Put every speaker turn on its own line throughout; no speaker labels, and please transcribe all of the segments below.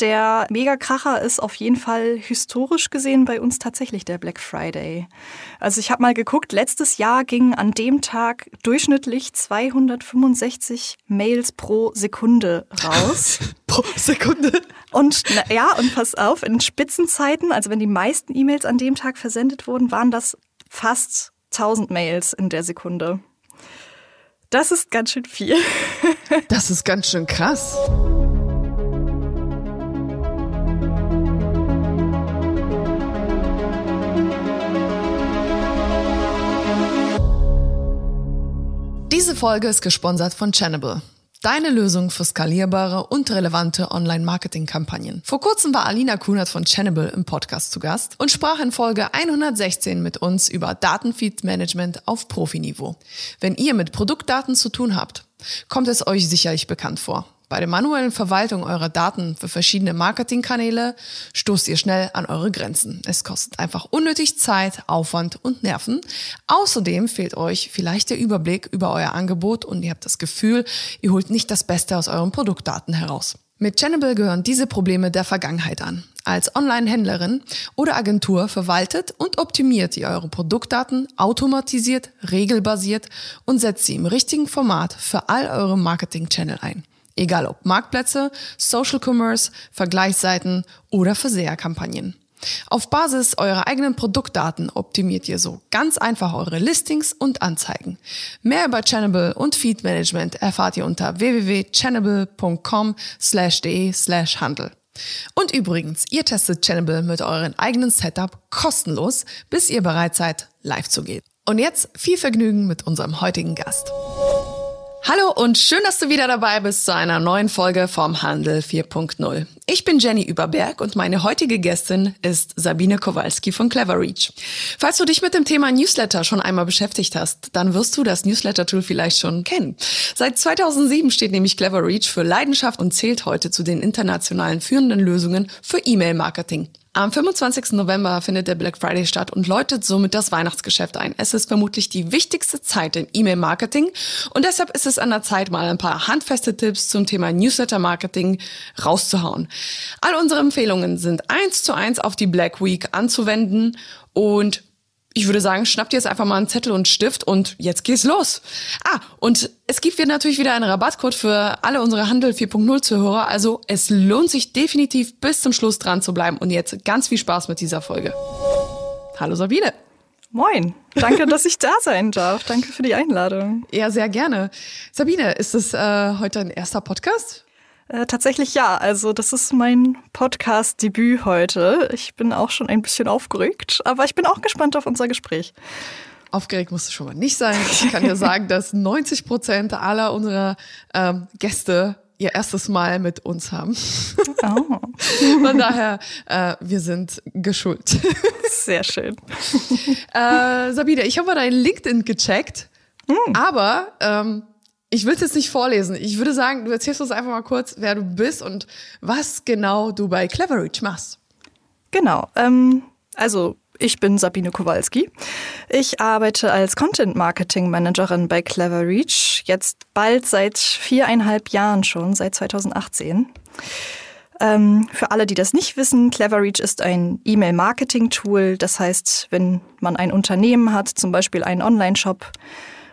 Der Megakracher ist auf jeden Fall historisch gesehen bei uns tatsächlich der Black Friday. Also ich habe mal geguckt, letztes Jahr gingen an dem Tag durchschnittlich 265 Mails pro Sekunde raus.
pro Sekunde?
Und na, ja, und pass auf, in Spitzenzeiten, also wenn die meisten E-Mails an dem Tag versendet wurden, waren das fast 1000 Mails in der Sekunde. Das ist ganz schön viel.
das ist ganz schön krass. Diese Folge ist gesponsert von Channable. Deine Lösung für skalierbare und relevante Online-Marketing-Kampagnen. Vor kurzem war Alina Kunert von Channable im Podcast zu Gast und sprach in Folge 116 mit uns über Datenfeed-Management auf Profiniveau. Wenn ihr mit Produktdaten zu tun habt, kommt es euch sicherlich bekannt vor. Bei der manuellen Verwaltung eurer Daten für verschiedene Marketingkanäle stoßt ihr schnell an eure Grenzen. Es kostet einfach unnötig Zeit, Aufwand und Nerven. Außerdem fehlt euch vielleicht der Überblick über euer Angebot und ihr habt das Gefühl, ihr holt nicht das Beste aus euren Produktdaten heraus. Mit Channable gehören diese Probleme der Vergangenheit an. Als Online-Händlerin oder Agentur verwaltet und optimiert ihr eure Produktdaten automatisiert, regelbasiert und setzt sie im richtigen Format für all eure Marketing-Channel ein. Egal ob Marktplätze, Social Commerce, Vergleichsseiten oder Verseherkampagnen. Auf Basis eurer eigenen Produktdaten optimiert ihr so ganz einfach eure Listings und Anzeigen. Mehr über Channable und Feed Management erfahrt ihr unter www.channable.com slash de slash handel. Und übrigens, ihr testet Channable mit euren eigenen Setup kostenlos, bis ihr bereit seid, live zu gehen. Und jetzt viel Vergnügen mit unserem heutigen Gast. Hallo und schön, dass du wieder dabei bist zu einer neuen Folge vom Handel 4.0. Ich bin Jenny Überberg und meine heutige Gästin ist Sabine Kowalski von Cleverreach. Falls du dich mit dem Thema Newsletter schon einmal beschäftigt hast, dann wirst du das Newsletter-Tool vielleicht schon kennen. Seit 2007 steht nämlich Cleverreach für Leidenschaft und zählt heute zu den internationalen führenden Lösungen für E-Mail-Marketing. Am 25. November findet der Black Friday statt und läutet somit das Weihnachtsgeschäft ein. Es ist vermutlich die wichtigste Zeit im E-Mail-Marketing und deshalb ist es an der Zeit, mal ein paar handfeste Tipps zum Thema Newsletter-Marketing rauszuhauen. All unsere Empfehlungen sind eins zu eins auf die Black Week anzuwenden und ich würde sagen, schnappt ihr jetzt einfach mal einen Zettel und Stift und jetzt geht's los. Ah, und es gibt hier natürlich wieder einen Rabattcode für alle unsere Handel 4.0 Zuhörer. Also es lohnt sich definitiv bis zum Schluss dran zu bleiben. Und jetzt ganz viel Spaß mit dieser Folge. Hallo Sabine.
Moin. Danke, dass ich da sein darf. Danke für die Einladung.
Ja, sehr gerne. Sabine, ist es äh, heute ein erster Podcast?
Äh, tatsächlich ja. Also das ist mein Podcast-Debüt heute. Ich bin auch schon ein bisschen aufgeregt, aber ich bin auch gespannt auf unser Gespräch.
Aufgeregt musst du schon mal nicht sein. Ich kann dir sagen, dass 90 Prozent aller unserer ähm, Gäste ihr erstes Mal mit uns haben. Oh. Von daher, äh, wir sind geschult.
Sehr schön.
Äh, Sabine, ich habe mal dein LinkedIn gecheckt, hm. aber ähm, ich will es jetzt nicht vorlesen. Ich würde sagen, du erzählst uns einfach mal kurz, wer du bist und was genau du bei Cleverreach machst.
Genau. Ähm, also ich bin Sabine Kowalski. Ich arbeite als Content Marketing Managerin bei Cleverreach. Jetzt bald seit viereinhalb Jahren schon, seit 2018. Ähm, für alle, die das nicht wissen, Cleverreach ist ein E-Mail-Marketing-Tool. Das heißt, wenn man ein Unternehmen hat, zum Beispiel einen Online-Shop,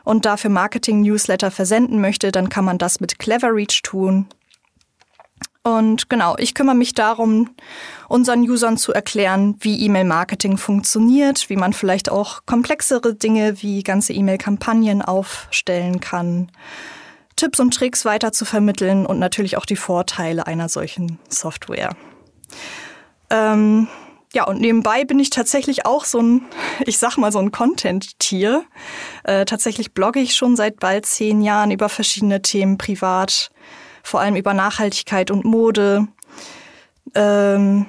und dafür Marketing-Newsletter versenden möchte, dann kann man das mit Cleverreach tun. Und genau, ich kümmere mich darum, unseren Usern zu erklären, wie E-Mail-Marketing funktioniert, wie man vielleicht auch komplexere Dinge wie ganze E-Mail-Kampagnen aufstellen kann, Tipps und Tricks weiter zu vermitteln und natürlich auch die Vorteile einer solchen Software. Ähm, ja, und nebenbei bin ich tatsächlich auch so ein, ich sag mal, so ein Content-Tier. Äh, tatsächlich blogge ich schon seit bald zehn Jahren über verschiedene Themen privat, vor allem über Nachhaltigkeit und Mode ähm,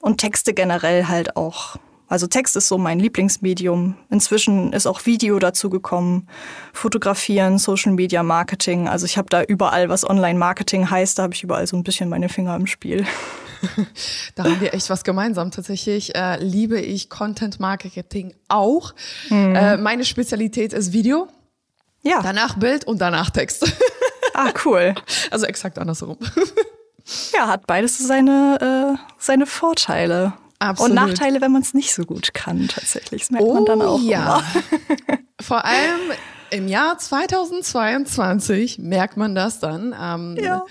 und Texte generell halt auch. Also Text ist so mein Lieblingsmedium. Inzwischen ist auch Video dazu gekommen, Fotografieren, Social Media Marketing. Also ich habe da überall, was Online-Marketing heißt, da habe ich überall so ein bisschen meine Finger im Spiel.
da haben wir echt was gemeinsam. Tatsächlich äh, liebe ich Content Marketing auch. Mhm. Äh, meine Spezialität ist Video. Ja. Danach Bild und danach Text.
Ah, cool.
Also exakt andersrum.
Ja, hat beides seine, äh, seine Vorteile.
Absolut.
Und Nachteile, wenn man es nicht so gut kann, tatsächlich. Das merkt oh, man dann auch. Ja.
Vor allem im Jahr 2022 merkt man das dann, ähm, ja.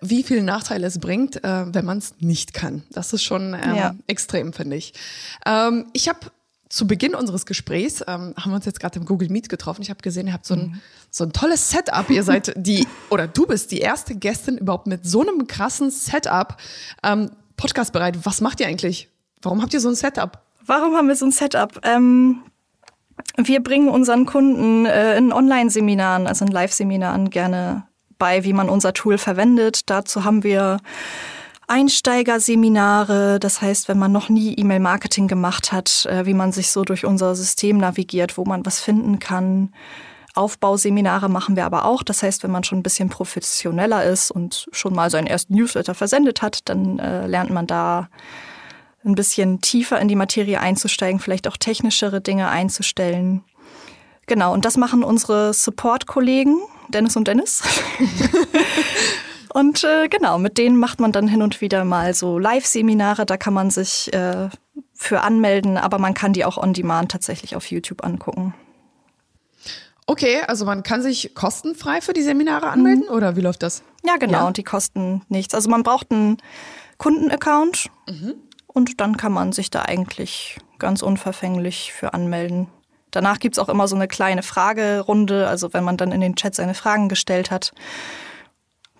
Wie viele Nachteile es bringt, äh, wenn man es nicht kann. Das ist schon ähm, ja. extrem, finde ich. Ähm, ich habe zu Beginn unseres Gesprächs ähm, haben wir uns jetzt gerade im Google Meet getroffen. Ich habe gesehen, ihr habt so ein, mhm. so ein tolles Setup. Ihr seid die, oder du bist die erste Gästin überhaupt mit so einem krassen Setup. Ähm, Podcast bereit. Was macht ihr eigentlich? Warum habt ihr so ein Setup?
Warum haben wir so ein Setup? Ähm, wir bringen unseren Kunden äh, in Online-Seminaren, also in Live-Seminaren gerne bei, wie man unser Tool verwendet. Dazu haben wir Einsteigerseminare, das heißt, wenn man noch nie E-Mail-Marketing gemacht hat, äh, wie man sich so durch unser System navigiert, wo man was finden kann. Aufbauseminare machen wir aber auch. Das heißt, wenn man schon ein bisschen professioneller ist und schon mal seinen ersten Newsletter versendet hat, dann äh, lernt man da ein bisschen tiefer in die Materie einzusteigen, vielleicht auch technischere Dinge einzustellen. Genau, und das machen unsere Support-Kollegen, Dennis und Dennis. und äh, genau, mit denen macht man dann hin und wieder mal so Live-Seminare, da kann man sich äh, für anmelden, aber man kann die auch on demand tatsächlich auf YouTube angucken.
Okay, also man kann sich kostenfrei für die Seminare anmelden mhm. oder wie läuft das?
Ja, genau, ja. und die kosten nichts. Also man braucht einen Kundenaccount. Mhm. Und dann kann man sich da eigentlich ganz unverfänglich für anmelden. Danach gibt es auch immer so eine kleine Fragerunde, also wenn man dann in den Chat seine Fragen gestellt hat,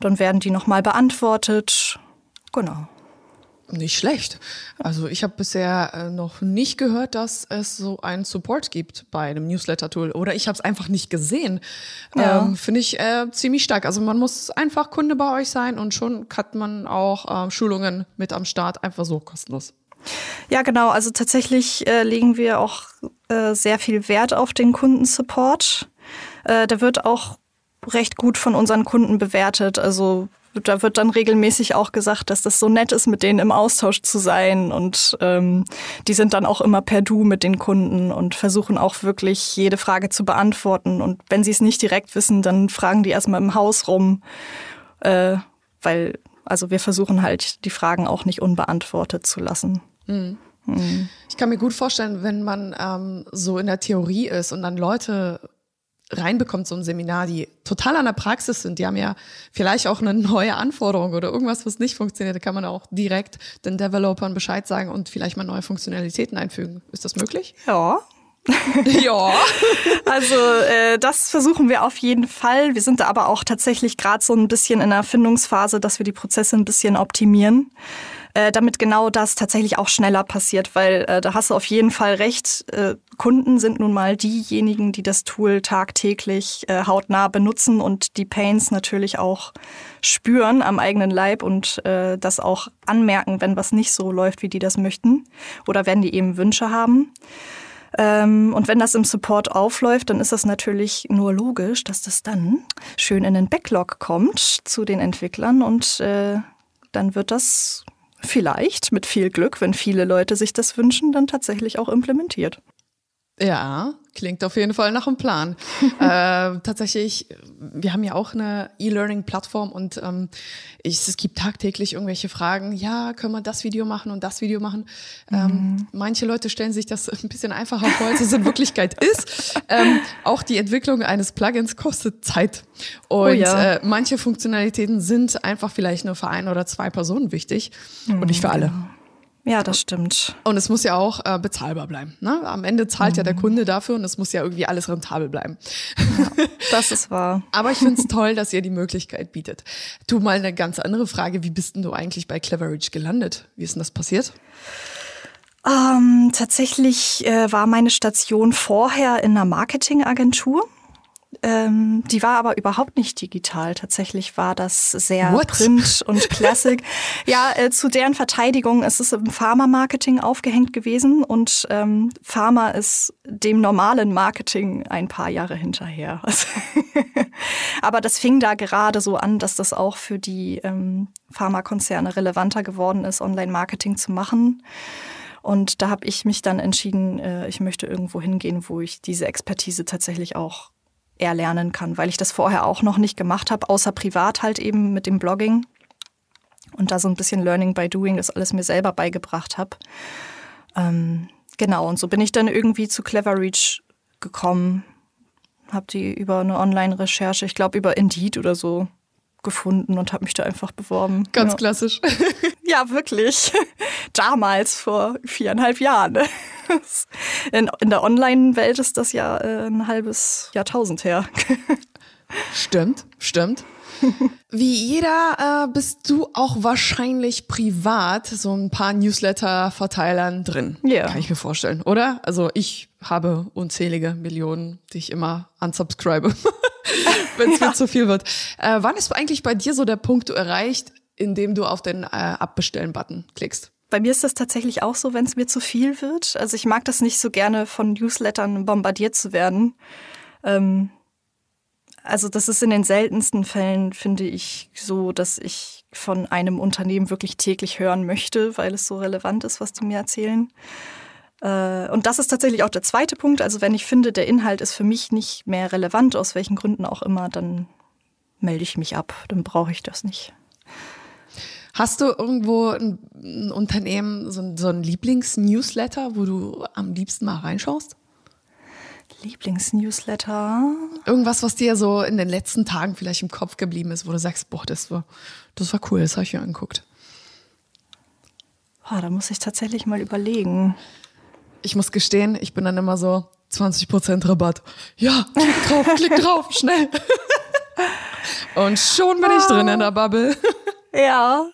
dann werden die nochmal beantwortet. Genau.
Nicht schlecht. Also ich habe bisher äh, noch nicht gehört, dass es so einen Support gibt bei einem Newsletter-Tool. Oder ich habe es einfach nicht gesehen. Ja. Ähm, Finde ich äh, ziemlich stark. Also man muss einfach Kunde bei euch sein und schon hat man auch äh, Schulungen mit am Start, einfach so kostenlos.
Ja, genau. Also tatsächlich äh, legen wir auch äh, sehr viel Wert auf den Kundensupport. Äh, der wird auch recht gut von unseren Kunden bewertet. Also da wird dann regelmäßig auch gesagt, dass das so nett ist, mit denen im Austausch zu sein. Und ähm, die sind dann auch immer per Du mit den Kunden und versuchen auch wirklich jede Frage zu beantworten. Und wenn sie es nicht direkt wissen, dann fragen die erstmal im Haus rum. Äh, weil, also wir versuchen halt, die Fragen auch nicht unbeantwortet zu lassen. Mhm.
Ich kann mir gut vorstellen, wenn man ähm, so in der Theorie ist und dann Leute reinbekommt, so ein Seminar, die total an der Praxis sind, die haben ja vielleicht auch eine neue Anforderung oder irgendwas, was nicht funktioniert, da kann man auch direkt den Developern Bescheid sagen und vielleicht mal neue Funktionalitäten einfügen. Ist das möglich?
Ja. ja. Also äh, das versuchen wir auf jeden Fall. Wir sind da aber auch tatsächlich gerade so ein bisschen in der Erfindungsphase, dass wir die Prozesse ein bisschen optimieren äh, damit genau das tatsächlich auch schneller passiert, weil äh, da hast du auf jeden Fall recht. Äh, Kunden sind nun mal diejenigen, die das Tool tagtäglich äh, hautnah benutzen und die Pains natürlich auch spüren am eigenen Leib und äh, das auch anmerken, wenn was nicht so läuft, wie die das möchten oder wenn die eben Wünsche haben. Ähm, und wenn das im Support aufläuft, dann ist das natürlich nur logisch, dass das dann schön in den Backlog kommt zu den Entwicklern und äh, dann wird das vielleicht mit viel Glück, wenn viele Leute sich das wünschen, dann tatsächlich auch implementiert.
Ja, klingt auf jeden Fall nach einem Plan. äh, tatsächlich, wir haben ja auch eine E-Learning-Plattform und ähm, ich, es gibt tagtäglich irgendwelche Fragen. Ja, können wir das Video machen und das Video machen? Ähm, mhm. Manche Leute stellen sich das ein bisschen einfacher vor, als es in Wirklichkeit ist. Ähm, auch die Entwicklung eines Plugins kostet Zeit. Und oh ja. äh, manche Funktionalitäten sind einfach vielleicht nur für ein oder zwei Personen wichtig mhm. und nicht für alle.
Ja, das stimmt.
Und es muss ja auch äh, bezahlbar bleiben. Ne? Am Ende zahlt mhm. ja der mhm. Kunde dafür und es muss ja irgendwie alles rentabel bleiben.
Ja, das ist wahr.
Aber ich finde es toll, dass ihr die Möglichkeit bietet. Du mal eine ganz andere Frage. Wie bist denn du eigentlich bei Cleverage gelandet? Wie ist denn das passiert?
Ähm, tatsächlich äh, war meine Station vorher in einer Marketingagentur. Ähm, die war aber überhaupt nicht digital. Tatsächlich war das sehr What? Print und Classic. ja, äh, zu deren Verteidigung ist es im Pharma-Marketing aufgehängt gewesen und ähm, Pharma ist dem normalen Marketing ein paar Jahre hinterher. aber das fing da gerade so an, dass das auch für die ähm, Pharmakonzerne relevanter geworden ist, Online-Marketing zu machen. Und da habe ich mich dann entschieden, äh, ich möchte irgendwo hingehen, wo ich diese Expertise tatsächlich auch erlernen kann, weil ich das vorher auch noch nicht gemacht habe, außer privat halt eben mit dem Blogging. und da so ein bisschen Learning by Doing das alles mir selber beigebracht habe. Ähm, genau, und so bin ich dann irgendwie zu Clever Reach gekommen, habe die über eine Online-Recherche, ich glaube über Indeed oder so, gefunden und habe mich da einfach beworben.
Ganz
ja.
klassisch.
Ja, wirklich. Damals, vor viereinhalb Jahren. In, in der Online-Welt ist das ja äh, ein halbes Jahrtausend her.
Stimmt, stimmt. Wie jeder äh, bist du auch wahrscheinlich privat so ein paar Newsletter-Verteilern drin.
Ja. Yeah.
Kann ich mir vorstellen, oder? Also ich habe unzählige Millionen, die ich immer unsubscribe, wenn es ja. mir zu viel wird. Äh, wann ist eigentlich bei dir so der Punkt erreicht, in dem du auf den äh, Abbestellen-Button klickst?
Bei mir ist das tatsächlich auch so, wenn es mir zu viel wird. Also ich mag das nicht so gerne, von Newslettern bombardiert zu werden. Ähm, also das ist in den seltensten Fällen, finde ich, so, dass ich von einem Unternehmen wirklich täglich hören möchte, weil es so relevant ist, was die mir erzählen. Äh, und das ist tatsächlich auch der zweite Punkt. Also wenn ich finde, der Inhalt ist für mich nicht mehr relevant, aus welchen Gründen auch immer, dann melde ich mich ab. Dann brauche ich das nicht.
Hast du irgendwo ein, ein Unternehmen, so ein, so ein Lieblings-Newsletter, wo du am liebsten mal reinschaust?
Lieblingsnewsletter.
Irgendwas, was dir so in den letzten Tagen vielleicht im Kopf geblieben ist, wo du sagst, boah, das war, das war cool, das habe ich mir angeguckt.
Boah, da muss ich tatsächlich mal überlegen.
Ich muss gestehen, ich bin dann immer so 20% Rabatt. Ja, klick drauf, klick drauf, schnell. Und schon bin ich drin in der Bubble.
Ja,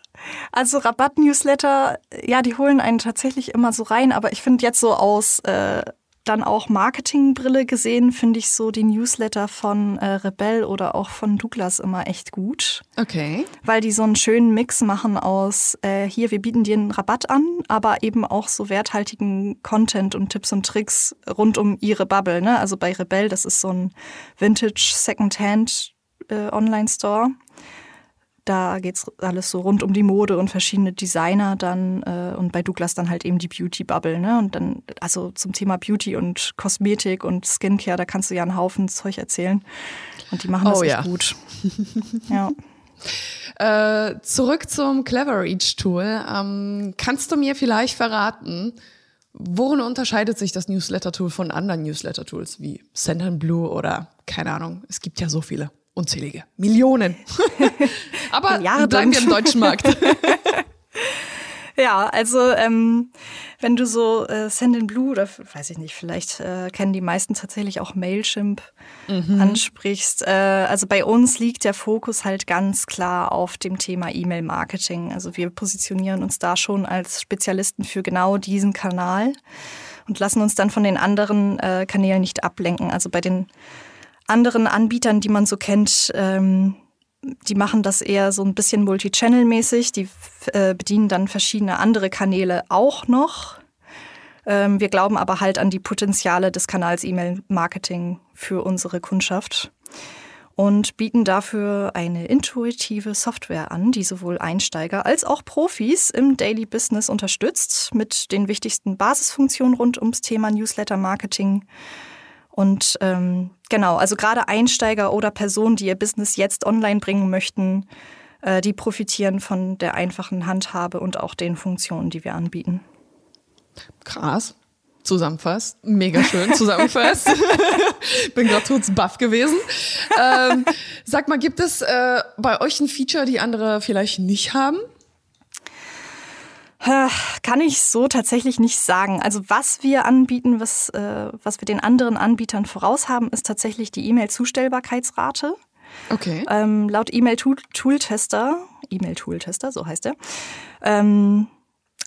also Rabatt-Newsletter, ja, die holen einen tatsächlich immer so rein, aber ich finde jetzt so aus äh, dann auch Marketingbrille gesehen, finde ich so die Newsletter von äh, Rebell oder auch von Douglas immer echt gut.
Okay.
Weil die so einen schönen Mix machen aus, äh, hier, wir bieten dir einen Rabatt an, aber eben auch so werthaltigen Content und Tipps und Tricks rund um ihre Bubble. Ne? Also bei Rebell, das ist so ein Vintage Secondhand äh, Online-Store. Da geht's alles so rund um die Mode und verschiedene Designer dann äh, und bei Douglas dann halt eben die Beauty Bubble, ne? Und dann, also zum Thema Beauty und Kosmetik und Skincare, da kannst du ja einen Haufen Zeug erzählen. Und die machen das oh, echt ja. gut. ja.
Äh, zurück zum Clever Reach Tool. Ähm, kannst du mir vielleicht verraten, worin unterscheidet sich das Newsletter-Tool von anderen Newsletter-Tools wie Sendinblue oder keine Ahnung? Es gibt ja so viele. Unzählige. Millionen. Aber bleiben wir im deutschen Markt.
Ja, also ähm, wenn du so äh, Sendinblue oder weiß ich nicht, vielleicht äh, kennen die meisten tatsächlich auch Mailchimp mhm. ansprichst. Äh, also bei uns liegt der Fokus halt ganz klar auf dem Thema E-Mail-Marketing. Also wir positionieren uns da schon als Spezialisten für genau diesen Kanal und lassen uns dann von den anderen äh, Kanälen nicht ablenken. Also bei den anderen Anbietern, die man so kennt, ähm, die machen das eher so ein bisschen multi-channel-mäßig. Die äh, bedienen dann verschiedene andere Kanäle auch noch. Ähm, wir glauben aber halt an die Potenziale des Kanals E-Mail-Marketing für unsere Kundschaft und bieten dafür eine intuitive Software an, die sowohl Einsteiger als auch Profis im Daily Business unterstützt mit den wichtigsten Basisfunktionen rund ums Thema Newsletter-Marketing und ähm, genau, also gerade Einsteiger oder Personen, die ihr Business jetzt online bringen möchten, äh, die profitieren von der einfachen Handhabe und auch den Funktionen, die wir anbieten.
Krass. Zusammenfasst. Mega schön zusammenfasst. Bin gerade kurz baff gewesen. Ähm, sag mal, gibt es äh, bei euch ein Feature, die andere vielleicht nicht haben?
Kann ich so tatsächlich nicht sagen. Also was wir anbieten, was, äh, was wir den anderen Anbietern voraus haben, ist tatsächlich die E-Mail-Zustellbarkeitsrate.
Okay.
Ähm, laut E-Mail-Tool-Tester, E-Mail-Tool-Tester, so heißt er, ähm,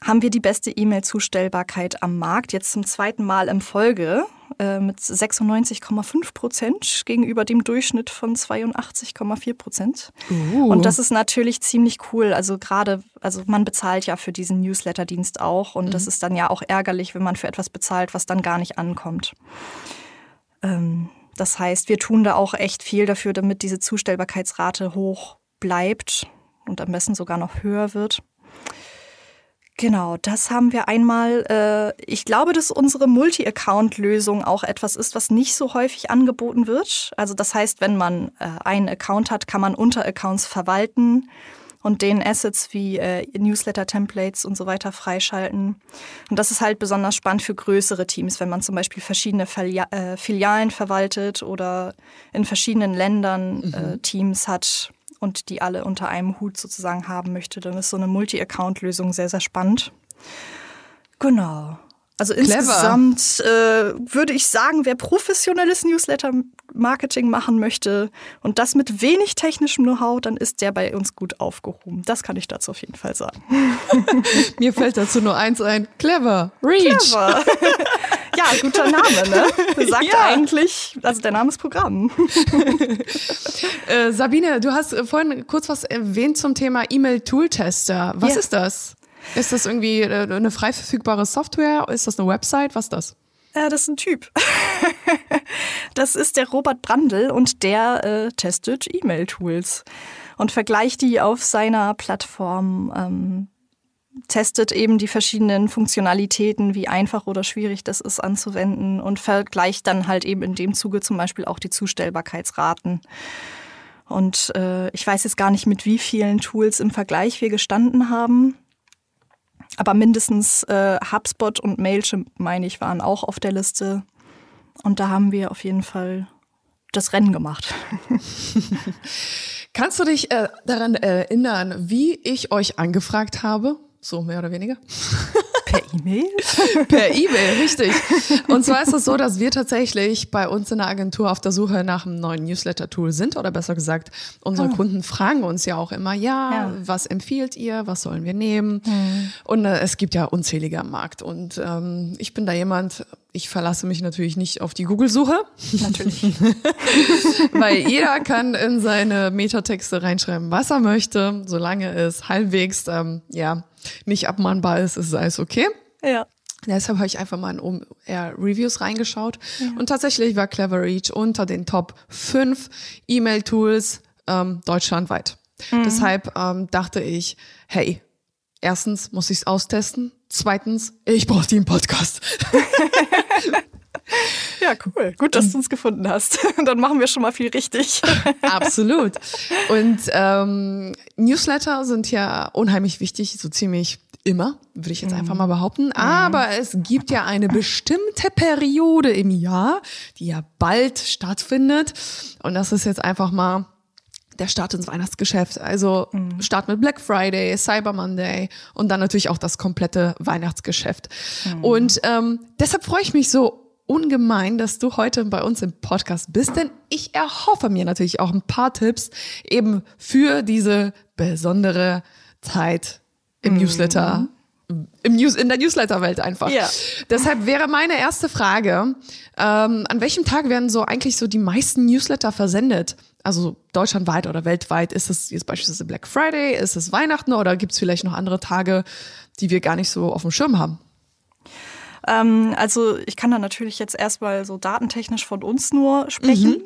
haben wir die beste E-Mail-Zustellbarkeit am Markt, jetzt zum zweiten Mal in Folge äh, mit 96,5 Prozent gegenüber dem Durchschnitt von 82,4 Prozent. Uh. Und das ist natürlich ziemlich cool. Also gerade, also man bezahlt ja für diesen Newsletter-Dienst auch und mhm. das ist dann ja auch ärgerlich, wenn man für etwas bezahlt, was dann gar nicht ankommt. Ähm, das heißt, wir tun da auch echt viel dafür, damit diese Zustellbarkeitsrate hoch bleibt und am besten sogar noch höher wird. Genau, das haben wir einmal. Äh, ich glaube, dass unsere Multi-Account-Lösung auch etwas ist, was nicht so häufig angeboten wird. Also das heißt, wenn man äh, einen Account hat, kann man Unteraccounts verwalten und den Assets wie äh, Newsletter-Templates und so weiter freischalten. Und das ist halt besonders spannend für größere Teams, wenn man zum Beispiel verschiedene äh, Filialen verwaltet oder in verschiedenen Ländern mhm. äh, Teams hat und die alle unter einem Hut sozusagen haben möchte. Dann ist so eine Multi-Account-Lösung sehr, sehr spannend. Genau. Also Clever. insgesamt äh, würde ich sagen, wer professionelles Newsletter-Marketing machen möchte und das mit wenig technischem Know-how, dann ist der bei uns gut aufgehoben. Das kann ich dazu auf jeden Fall sagen.
Mir fällt dazu nur eins ein. Clever. Reach. Clever.
ja, guter Name, ne? Sagt ja. eigentlich, also der Name ist Programm.
äh, Sabine, du hast vorhin kurz was erwähnt zum Thema E-Mail-Tool-Tester. Was ja. ist das? Ist das irgendwie äh, eine frei verfügbare Software? Ist das eine Website? Was ist das?
Ja, das ist ein Typ. das ist der Robert Brandl und der äh, testet E-Mail-Tools und vergleicht die auf seiner Plattform. Ähm, testet eben die verschiedenen Funktionalitäten, wie einfach oder schwierig das ist anzuwenden und vergleicht dann halt eben in dem Zuge zum Beispiel auch die Zustellbarkeitsraten. Und äh, ich weiß jetzt gar nicht, mit wie vielen Tools im Vergleich wir gestanden haben. Aber mindestens äh, HubSpot und Mailchimp, meine ich, waren auch auf der Liste. Und da haben wir auf jeden Fall das Rennen gemacht.
Kannst du dich äh, daran erinnern, wie ich euch angefragt habe? So mehr oder weniger.
Per E-Mail?
per E-Mail, richtig. Und zwar ist es so, dass wir tatsächlich bei uns in der Agentur auf der Suche nach einem neuen Newsletter-Tool sind oder besser gesagt, unsere oh. Kunden fragen uns ja auch immer, ja, ja, was empfiehlt ihr, was sollen wir nehmen? Mhm. Und äh, es gibt ja unzählige am Markt und ähm, ich bin da jemand, ich verlasse mich natürlich nicht auf die Google-Suche.
Natürlich.
Weil jeder kann in seine Metatexte reinschreiben, was er möchte, solange es halbwegs, ähm, ja, nicht abmahnbar ist, ist alles okay.
Ja.
Deshalb habe ich einfach mal in OMR-Reviews reingeschaut. Ja. Und tatsächlich war Clever Reach unter den Top 5 E-Mail-Tools ähm, deutschlandweit. Mhm. Deshalb ähm, dachte ich, hey, erstens muss ich es austesten. Zweitens, ich brauche die im Podcast.
Ja, cool. Gut, dass du uns gefunden hast. Dann machen wir schon mal viel richtig.
Absolut. Und ähm, Newsletter sind ja unheimlich wichtig, so ziemlich immer, würde ich jetzt einfach mal behaupten. Aber es gibt ja eine bestimmte Periode im Jahr, die ja bald stattfindet. Und das ist jetzt einfach mal der Start ins Weihnachtsgeschäft. Also mhm. Start mit Black Friday, Cyber Monday und dann natürlich auch das komplette Weihnachtsgeschäft. Mhm. Und ähm, deshalb freue ich mich so ungemein, dass du heute bei uns im Podcast bist, denn ich erhoffe mir natürlich auch ein paar Tipps eben für diese besondere Zeit im mhm. Newsletter, im News, in der Newsletter-Welt einfach. Ja. Deshalb wäre meine erste Frage, ähm, an welchem Tag werden so eigentlich so die meisten Newsletter versendet? Also deutschlandweit oder weltweit? Ist es jetzt beispielsweise Black Friday? Ist es Weihnachten oder gibt es vielleicht noch andere Tage, die wir gar nicht so auf dem Schirm haben?
Ähm, also ich kann da natürlich jetzt erstmal so datentechnisch von uns nur sprechen. Mhm.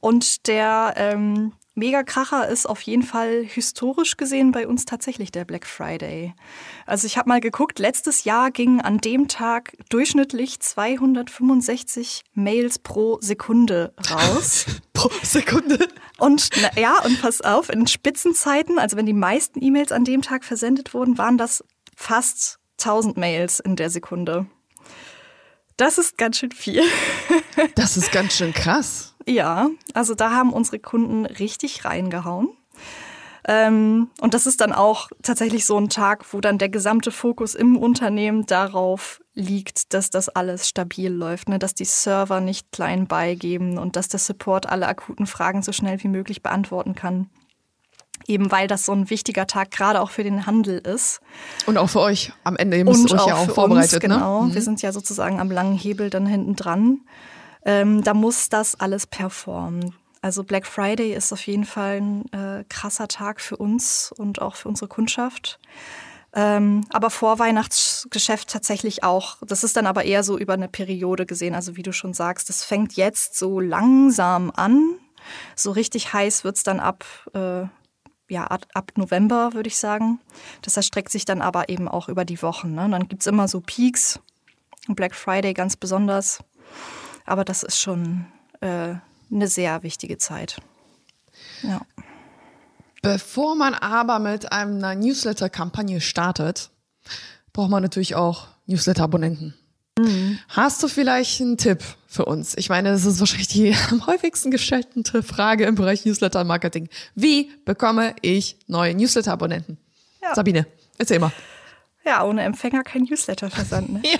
Und der ähm, Megakracher ist auf jeden Fall historisch gesehen bei uns tatsächlich der Black Friday. Also ich habe mal geguckt, letztes Jahr gingen an dem Tag durchschnittlich 265 Mails pro Sekunde raus.
pro Sekunde?
Und na, ja, und pass auf, in Spitzenzeiten, also wenn die meisten E-Mails an dem Tag versendet wurden, waren das fast 1000 Mails in der Sekunde. Das ist ganz schön viel.
das ist ganz schön krass.
Ja, also da haben unsere Kunden richtig reingehauen. Ähm, und das ist dann auch tatsächlich so ein Tag, wo dann der gesamte Fokus im Unternehmen darauf liegt, dass das alles stabil läuft, ne? dass die Server nicht klein beigeben und dass der Support alle akuten Fragen so schnell wie möglich beantworten kann eben weil das so ein wichtiger Tag gerade auch für den Handel ist.
Und auch für euch am Ende, ihr müsst euch ja auch vorbereitet. Uns,
ne? genau, mhm. wir sind ja sozusagen am langen Hebel dann hinten dran. Ähm, da muss das alles performen. Also Black Friday ist auf jeden Fall ein äh, krasser Tag für uns und auch für unsere Kundschaft. Ähm, aber Vorweihnachtsgeschäft tatsächlich auch. Das ist dann aber eher so über eine Periode gesehen. Also wie du schon sagst, das fängt jetzt so langsam an. So richtig heiß wird's dann ab äh, ja, ab November, würde ich sagen. Das erstreckt sich dann aber eben auch über die Wochen. Ne? Dann gibt es immer so Peaks, Black Friday ganz besonders. Aber das ist schon äh, eine sehr wichtige Zeit. Ja.
Bevor man aber mit einer Newsletter-Kampagne startet, braucht man natürlich auch Newsletter-Abonnenten. Mhm. Hast du vielleicht einen Tipp für uns? Ich meine, das ist wahrscheinlich die am häufigsten gestellte Frage im Bereich Newsletter-Marketing. Wie bekomme ich neue Newsletter-Abonnenten? Ja. Sabine, erzähl mal.
Ja, ohne Empfänger kein Newsletter-Versand. Ne?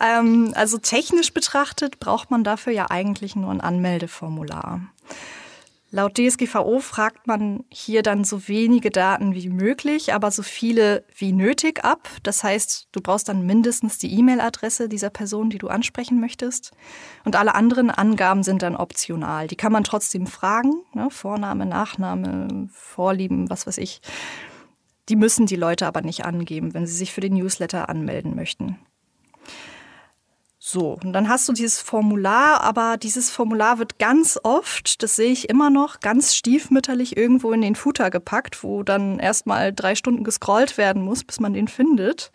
Ähm, also technisch betrachtet braucht man dafür ja eigentlich nur ein Anmeldeformular. Laut DSGVO fragt man hier dann so wenige Daten wie möglich, aber so viele wie nötig ab. Das heißt, du brauchst dann mindestens die E-Mail-Adresse dieser Person, die du ansprechen möchtest. Und alle anderen Angaben sind dann optional. Die kann man trotzdem fragen. Ne? Vorname, Nachname, Vorlieben, was weiß ich. Die müssen die Leute aber nicht angeben, wenn sie sich für den Newsletter anmelden möchten. So, und dann hast du dieses Formular, aber dieses Formular wird ganz oft, das sehe ich immer noch, ganz stiefmütterlich irgendwo in den Footer gepackt, wo dann erstmal drei Stunden gescrollt werden muss, bis man den findet.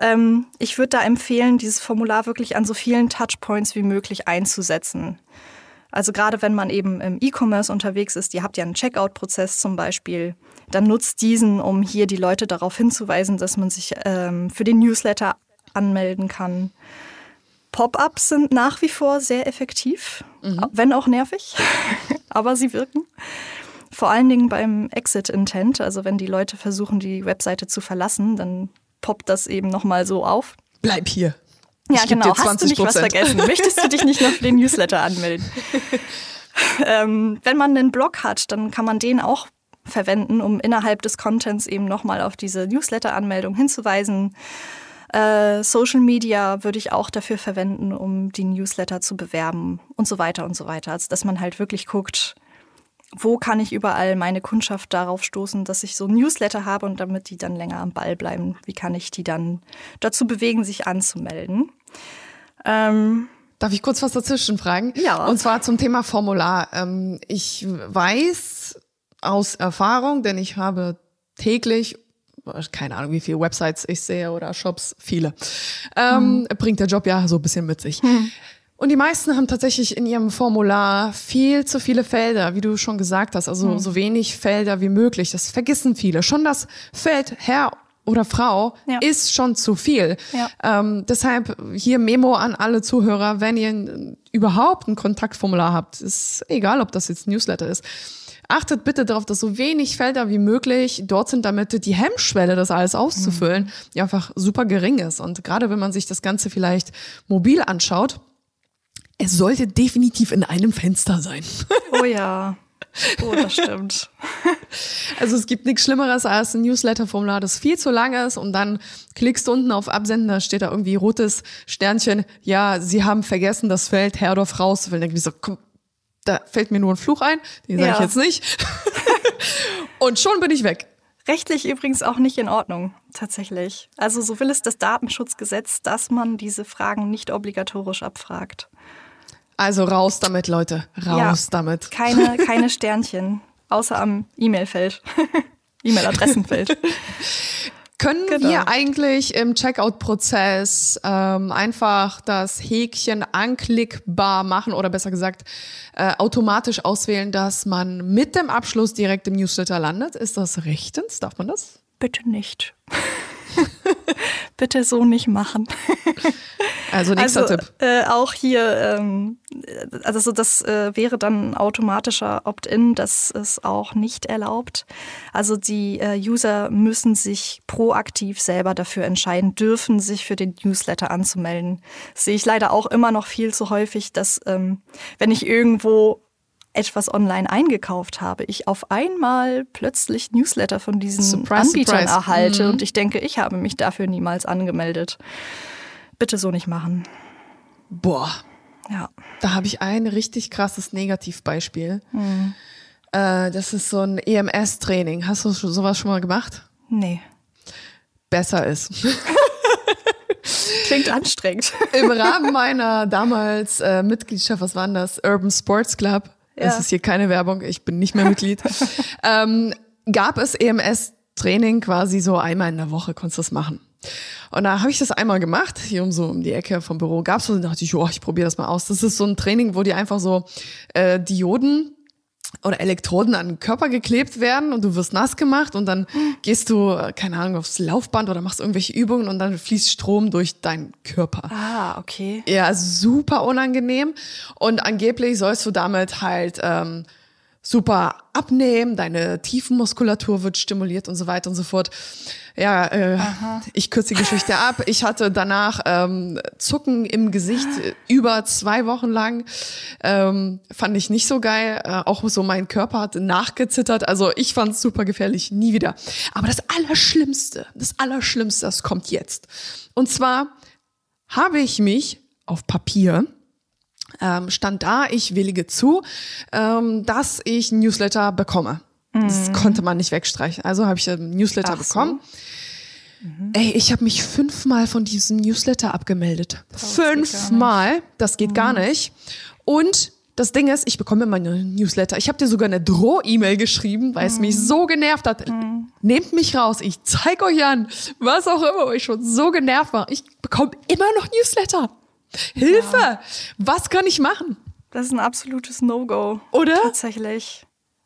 Ähm, ich würde da empfehlen, dieses Formular wirklich an so vielen Touchpoints wie möglich einzusetzen. Also gerade wenn man eben im E-Commerce unterwegs ist, ihr habt ja einen Checkout-Prozess zum Beispiel, dann nutzt diesen, um hier die Leute darauf hinzuweisen, dass man sich ähm, für den Newsletter anmelden kann. Pop-ups sind nach wie vor sehr effektiv, mhm. wenn auch nervig, aber sie wirken. Vor allen Dingen beim Exit Intent, also wenn die Leute versuchen, die Webseite zu verlassen, dann poppt das eben nochmal so auf.
Bleib hier.
Ja, ich genau. Hast du nicht was vergessen? Möchtest du dich nicht noch für den Newsletter anmelden? ähm, wenn man einen Blog hat, dann kann man den auch verwenden, um innerhalb des Contents eben nochmal auf diese Newsletter-Anmeldung hinzuweisen. Äh, Social Media würde ich auch dafür verwenden, um die Newsletter zu bewerben und so weiter und so weiter. Also dass man halt wirklich guckt, wo kann ich überall meine Kundschaft darauf stoßen, dass ich so Newsletter habe und damit die dann länger am Ball bleiben, wie kann ich die dann dazu bewegen, sich anzumelden?
Ähm, Darf ich kurz was dazwischen fragen?
Ja.
Und zwar zum Thema Formular. Ähm, ich weiß aus Erfahrung, denn ich habe täglich keine Ahnung, wie viele Websites ich sehe oder Shops, viele. Ähm, hm. Bringt der Job ja so ein bisschen mit sich. Hm. Und die meisten haben tatsächlich in ihrem Formular viel zu viele Felder, wie du schon gesagt hast, also hm. so wenig Felder wie möglich. Das vergessen viele. Schon das Feld Herr oder Frau ja. ist schon zu viel. Ja. Ähm, deshalb hier Memo an alle Zuhörer, wenn ihr überhaupt ein Kontaktformular habt, ist egal, ob das jetzt Newsletter ist Achtet bitte darauf, dass so wenig Felder wie möglich dort sind, damit die Hemmschwelle, das alles auszufüllen, mhm. ja einfach super gering ist. Und gerade wenn man sich das Ganze vielleicht mobil anschaut, es sollte definitiv in einem Fenster sein.
Oh ja. Oh, das stimmt.
Also es gibt nichts Schlimmeres als ein Newsletter-Formular, das viel zu lang ist und dann klickst du unten auf Absenden, da steht da irgendwie rotes Sternchen. Ja, sie haben vergessen, das Feld Herr oder Frau zu wählen. so, komm, da fällt mir nur ein Fluch ein, den sage ja. ich jetzt nicht. und schon bin ich weg.
Rechtlich übrigens auch nicht in Ordnung, tatsächlich. Also so will es das Datenschutzgesetz, dass man diese Fragen nicht obligatorisch abfragt.
Also raus damit, Leute. Raus ja, damit.
Keine, keine Sternchen, außer am E-Mail-Feld. E-Mail-Adressenfeld.
Können genau. wir eigentlich im Checkout-Prozess ähm, einfach das Häkchen anklickbar machen oder besser gesagt äh, automatisch auswählen, dass man mit dem Abschluss direkt im Newsletter landet? Ist das rechtens? Darf man das?
Bitte nicht. Bitte so nicht machen.
Also nächster also, Tipp.
Äh, auch hier, ähm, also das äh, wäre dann automatischer Opt-in, das ist auch nicht erlaubt. Also die äh, User müssen sich proaktiv selber dafür entscheiden, dürfen sich für den Newsletter anzumelden. Das sehe ich leider auch immer noch viel zu häufig, dass ähm, wenn ich irgendwo etwas online eingekauft habe, ich auf einmal plötzlich Newsletter von diesen surprise, Anbietern surprise. erhalte mhm. und ich denke, ich habe mich dafür niemals angemeldet. Bitte so nicht machen.
Boah. Ja. Da habe ich ein richtig krasses Negativbeispiel. Mhm. Äh, das ist so ein EMS-Training. Hast du sowas schon mal gemacht?
Nee.
Besser ist.
Klingt anstrengend.
Im Rahmen meiner damals äh, Mitgliedschaft, was war denn das? Urban Sports Club, ja. Es ist hier keine Werbung, ich bin nicht mehr Mitglied. ähm, gab es EMS-Training quasi so einmal in der Woche, konntest du das machen. Und da habe ich das einmal gemacht, hier um so um die Ecke vom Büro gab's und dachte ich, oh, ich probiere das mal aus. Das ist so ein Training, wo die einfach so äh, Dioden oder Elektroden an den Körper geklebt werden und du wirst nass gemacht und dann gehst du, äh, keine Ahnung, aufs Laufband oder machst irgendwelche Übungen und dann fließt Strom durch deinen Körper.
Ah, okay.
Ja, super unangenehm. Und angeblich sollst du damit halt ähm, super abnehmen, deine Tiefenmuskulatur wird stimuliert und so weiter und so fort. Ja, äh, ich kürze die Geschichte ab. Ich hatte danach ähm, Zucken im Gesicht über zwei Wochen lang. Ähm, fand ich nicht so geil. Äh, auch so mein Körper hat nachgezittert. Also ich fand es super gefährlich. Nie wieder. Aber das Allerschlimmste, das Allerschlimmste, das kommt jetzt. Und zwar habe ich mich auf Papier ähm, stand da, ich willige zu, ähm, dass ich Newsletter bekomme. Das konnte man nicht wegstreichen. Also habe ich ein Newsletter
Ach so.
bekommen. Ey, ich habe mich fünfmal von diesem Newsletter abgemeldet.
Das geht gar nicht.
Fünfmal. Das geht gar nicht. Und das Ding ist, ich bekomme meine Newsletter. Ich habe dir sogar eine Droh-E-Mail geschrieben, weil es mich so genervt hat. Nehmt mich raus, ich zeig euch an, was auch immer, weil ich schon so genervt war. Ich bekomme immer noch Newsletter. Hilfe! Was kann ich machen?
Das ist ein absolutes No-Go.
Oder?
Tatsächlich.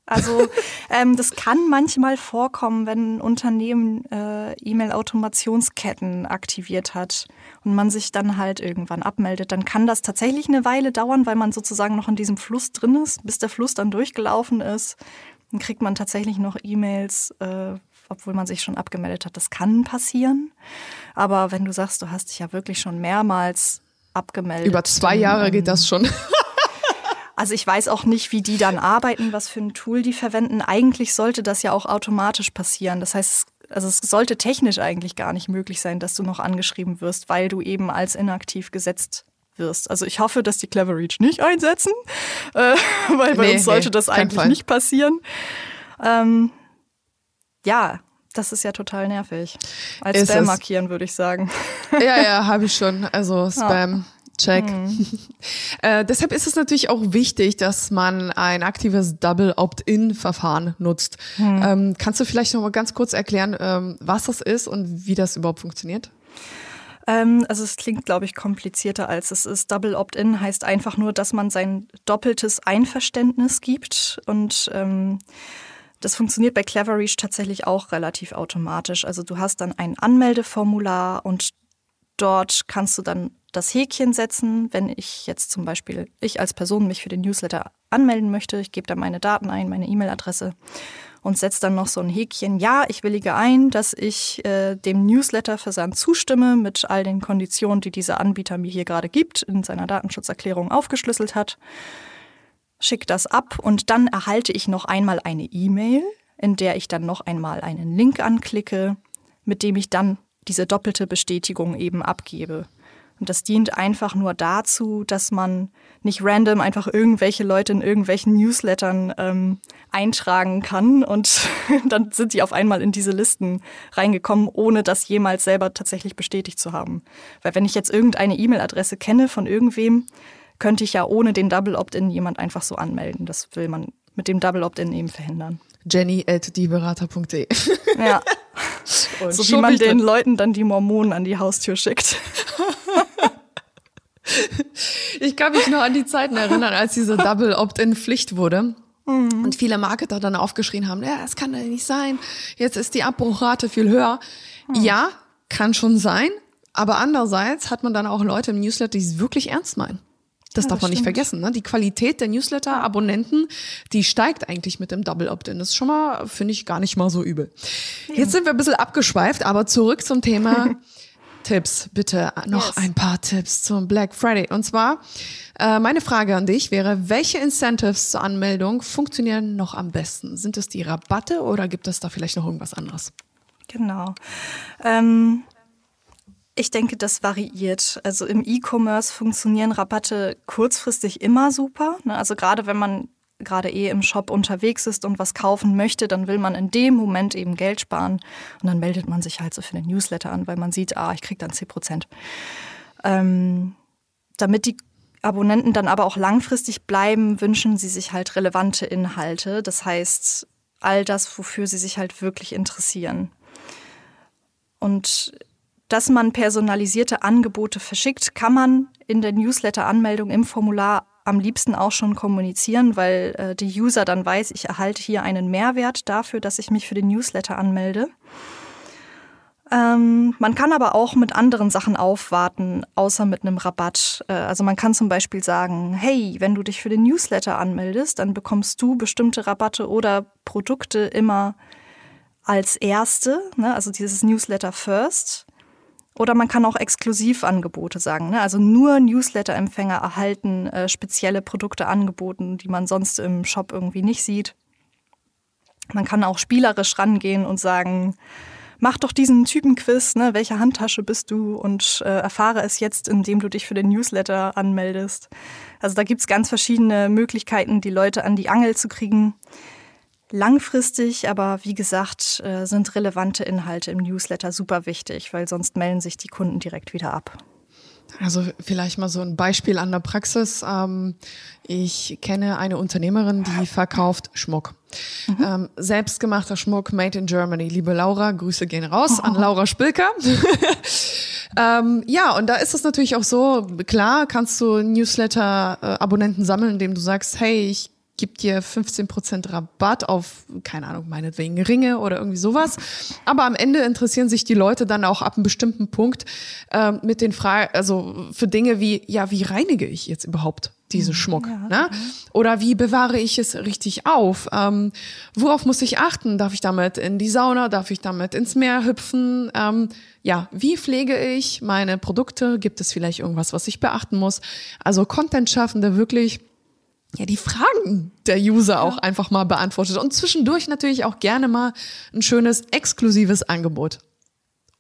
Also ähm, das kann manchmal vorkommen, wenn ein Unternehmen äh, E-Mail-Automationsketten aktiviert hat und man sich dann halt irgendwann abmeldet, dann kann das tatsächlich eine Weile dauern, weil man sozusagen noch in diesem Fluss drin ist, bis der Fluss dann durchgelaufen ist. Dann kriegt man tatsächlich noch E-Mails, äh, obwohl man sich schon abgemeldet hat. Das kann passieren. Aber wenn du sagst, du hast dich ja wirklich schon mehrmals abgemeldet.
Über zwei
dann,
Jahre
ähm,
geht das schon.
Also ich weiß auch nicht, wie die dann arbeiten, was für ein Tool die verwenden. Eigentlich sollte das ja auch automatisch passieren. Das heißt, also es sollte technisch eigentlich gar nicht möglich sein, dass du noch angeschrieben wirst, weil du eben als inaktiv gesetzt wirst. Also ich hoffe, dass die Clever Reach nicht einsetzen, äh, weil bei
Nee,
uns sollte
nee,
das eigentlich
Fall.
nicht passieren. Ähm, ja, das ist ja total nervig. Als
Ist
Spam markieren, würde ich sagen.
ja, ja, habe ich schon. Also Spam. Check.
Mhm.
äh, deshalb ist es natürlich auch wichtig, dass man ein aktives Double Opt-in-Verfahren nutzt.
Mhm.
Ähm, kannst du vielleicht noch mal ganz kurz erklären, ähm, was das ist und wie das überhaupt funktioniert?
Ähm, also es klingt, glaube ich, komplizierter als es ist. Double Opt-in heißt einfach nur, dass man sein doppeltes Einverständnis gibt und ähm, das funktioniert bei Cleverreach tatsächlich auch relativ automatisch. Also du hast dann ein Anmeldeformular und dort kannst du dann das Häkchen setzen, wenn ich jetzt zum Beispiel, ich als Person mich für den Newsletter anmelden möchte. Ich gebe da meine Daten ein, meine E-Mail-Adresse und setze dann noch so ein Häkchen. Ja, ich willige ein, dass ich äh, dem Newsletterversand zustimme mit all den Konditionen, die dieser Anbieter mir hier gerade gibt, in seiner Datenschutzerklärung aufgeschlüsselt hat. Schick das ab und dann erhalte ich noch einmal eine E-Mail, in der ich dann noch einmal einen Link anklicke, mit dem ich dann diese doppelte Bestätigung eben abgebe. Und das dient einfach nur dazu, dass man nicht random einfach irgendwelche Leute in irgendwelchen Newslettern ähm, eintragen kann und dann sind die auf einmal in diese Listen reingekommen, ohne das jemals selber tatsächlich bestätigt zu haben. Weil wenn ich jetzt irgendeine E-Mail-Adresse kenne von irgendwem, könnte ich ja ohne den Double Opt-in jemand einfach so anmelden. Das will man mit dem Double Opt-in eben verhindern.
Jenny at dieberater.de.
Ja.
Und
so wie man den. Leuten dann die Mormonen an die Haustür schickt.
Ich kann mich noch an die Zeiten erinnern, als diese Double Opt-in Pflicht wurde. Und viele Marketer dann aufgeschrien haben, ja, das kann doch nicht sein. Jetzt ist die Abbruchrate viel höher. Ja, kann schon sein. Aber andererseits hat man dann auch Leute im Newsletter, die es wirklich ernst meinen. Das
Ja,
darf
das
man nicht
stimmt.
vergessen. Ne? Die Qualität der Newsletter-Abonnenten, die steigt eigentlich mit dem Double Opt-in. Das ist schon mal, finde ich, gar nicht mal so übel. Jetzt sind wir ein bisschen abgeschweift, aber zurück zum Thema Tipps. Bitte noch
Yes.
ein paar Tipps zum Black Friday. Und zwar, äh, meine Frage an dich wäre, welche Incentives zur Anmeldung funktionieren noch am besten? Sind es die Rabatte oder gibt es da vielleicht noch irgendwas anderes?
Genau. Ähm, ich denke, das variiert. Also im E-Commerce funktionieren Rabatte kurzfristig immer super. Ne? Also gerade wenn man gerade eh im Shop unterwegs ist und was kaufen möchte, dann will man in dem Moment eben Geld sparen. Und dann meldet man sich halt so für den Newsletter an, weil man sieht, ah, ich krieg dann 10 Prozent. Ähm, damit die Abonnenten dann aber auch langfristig bleiben, wünschen sie sich halt relevante Inhalte. Das heißt, all das, wofür sie sich halt wirklich interessieren. Und dass man personalisierte Angebote verschickt, kann man in der Newsletter-Anmeldung im Formular am liebsten auch schon kommunizieren, weil äh, die User dann weiß, ich erhalte hier einen Mehrwert dafür, dass ich mich für den Newsletter anmelde. Ähm, man kann aber auch mit anderen Sachen aufwarten, außer mit einem Rabatt. Äh, also man kann zum Beispiel sagen, hey, wenn du dich für den Newsletter anmeldest, dann bekommst du bestimmte Rabatte oder Produkte immer als erste, ne? also dieses Newsletter First. Oder man kann auch Exklusivangebote sagen. Ne? Also nur Newsletter-Empfänger erhalten äh, spezielle Produkte angeboten, die man sonst im Shop irgendwie nicht sieht. Man kann auch spielerisch rangehen und sagen, mach doch diesen Typenquiz, ne? welche Handtasche bist du und äh, erfahre es jetzt, indem du dich für den Newsletter anmeldest. Also da gibt's ganz verschiedene Möglichkeiten, die Leute an die Angel zu kriegen. Langfristig, aber wie gesagt, äh, sind relevante Inhalte im Newsletter super wichtig, weil sonst melden sich die Kunden direkt wieder ab.
Also vielleicht mal so ein Beispiel an der Praxis. Ähm, ich kenne eine Unternehmerin, die verkauft Schmuck. Mhm. Ähm, selbstgemachter Schmuck made in Germany. Liebe Laura, Grüße gehen raus an Laura Spilker. ähm, ja, und da ist es natürlich auch so, klar kannst du Newsletter-Abonnenten sammeln, indem du sagst, hey, ich gibt dir 15% Rabatt auf, keine Ahnung, meinetwegen Ringe oder irgendwie sowas. Aber am Ende interessieren sich die Leute dann auch ab einem bestimmten Punkt äh, mit den Fragen, also für Dinge wie, ja, wie reinige ich jetzt überhaupt diesen mhm. Schmuck? Ja, ne? Oder wie bewahre ich es richtig auf? Ähm, worauf muss ich achten? Darf ich damit in die Sauna? Darf ich damit ins Meer hüpfen? Ähm, ja, wie pflege ich meine Produkte? Gibt es vielleicht irgendwas, was ich beachten muss? Also Content-Schaffende wirklich ja, die Fragen der User auch einfach mal beantwortet und zwischendurch natürlich auch gerne mal ein schönes exklusives Angebot.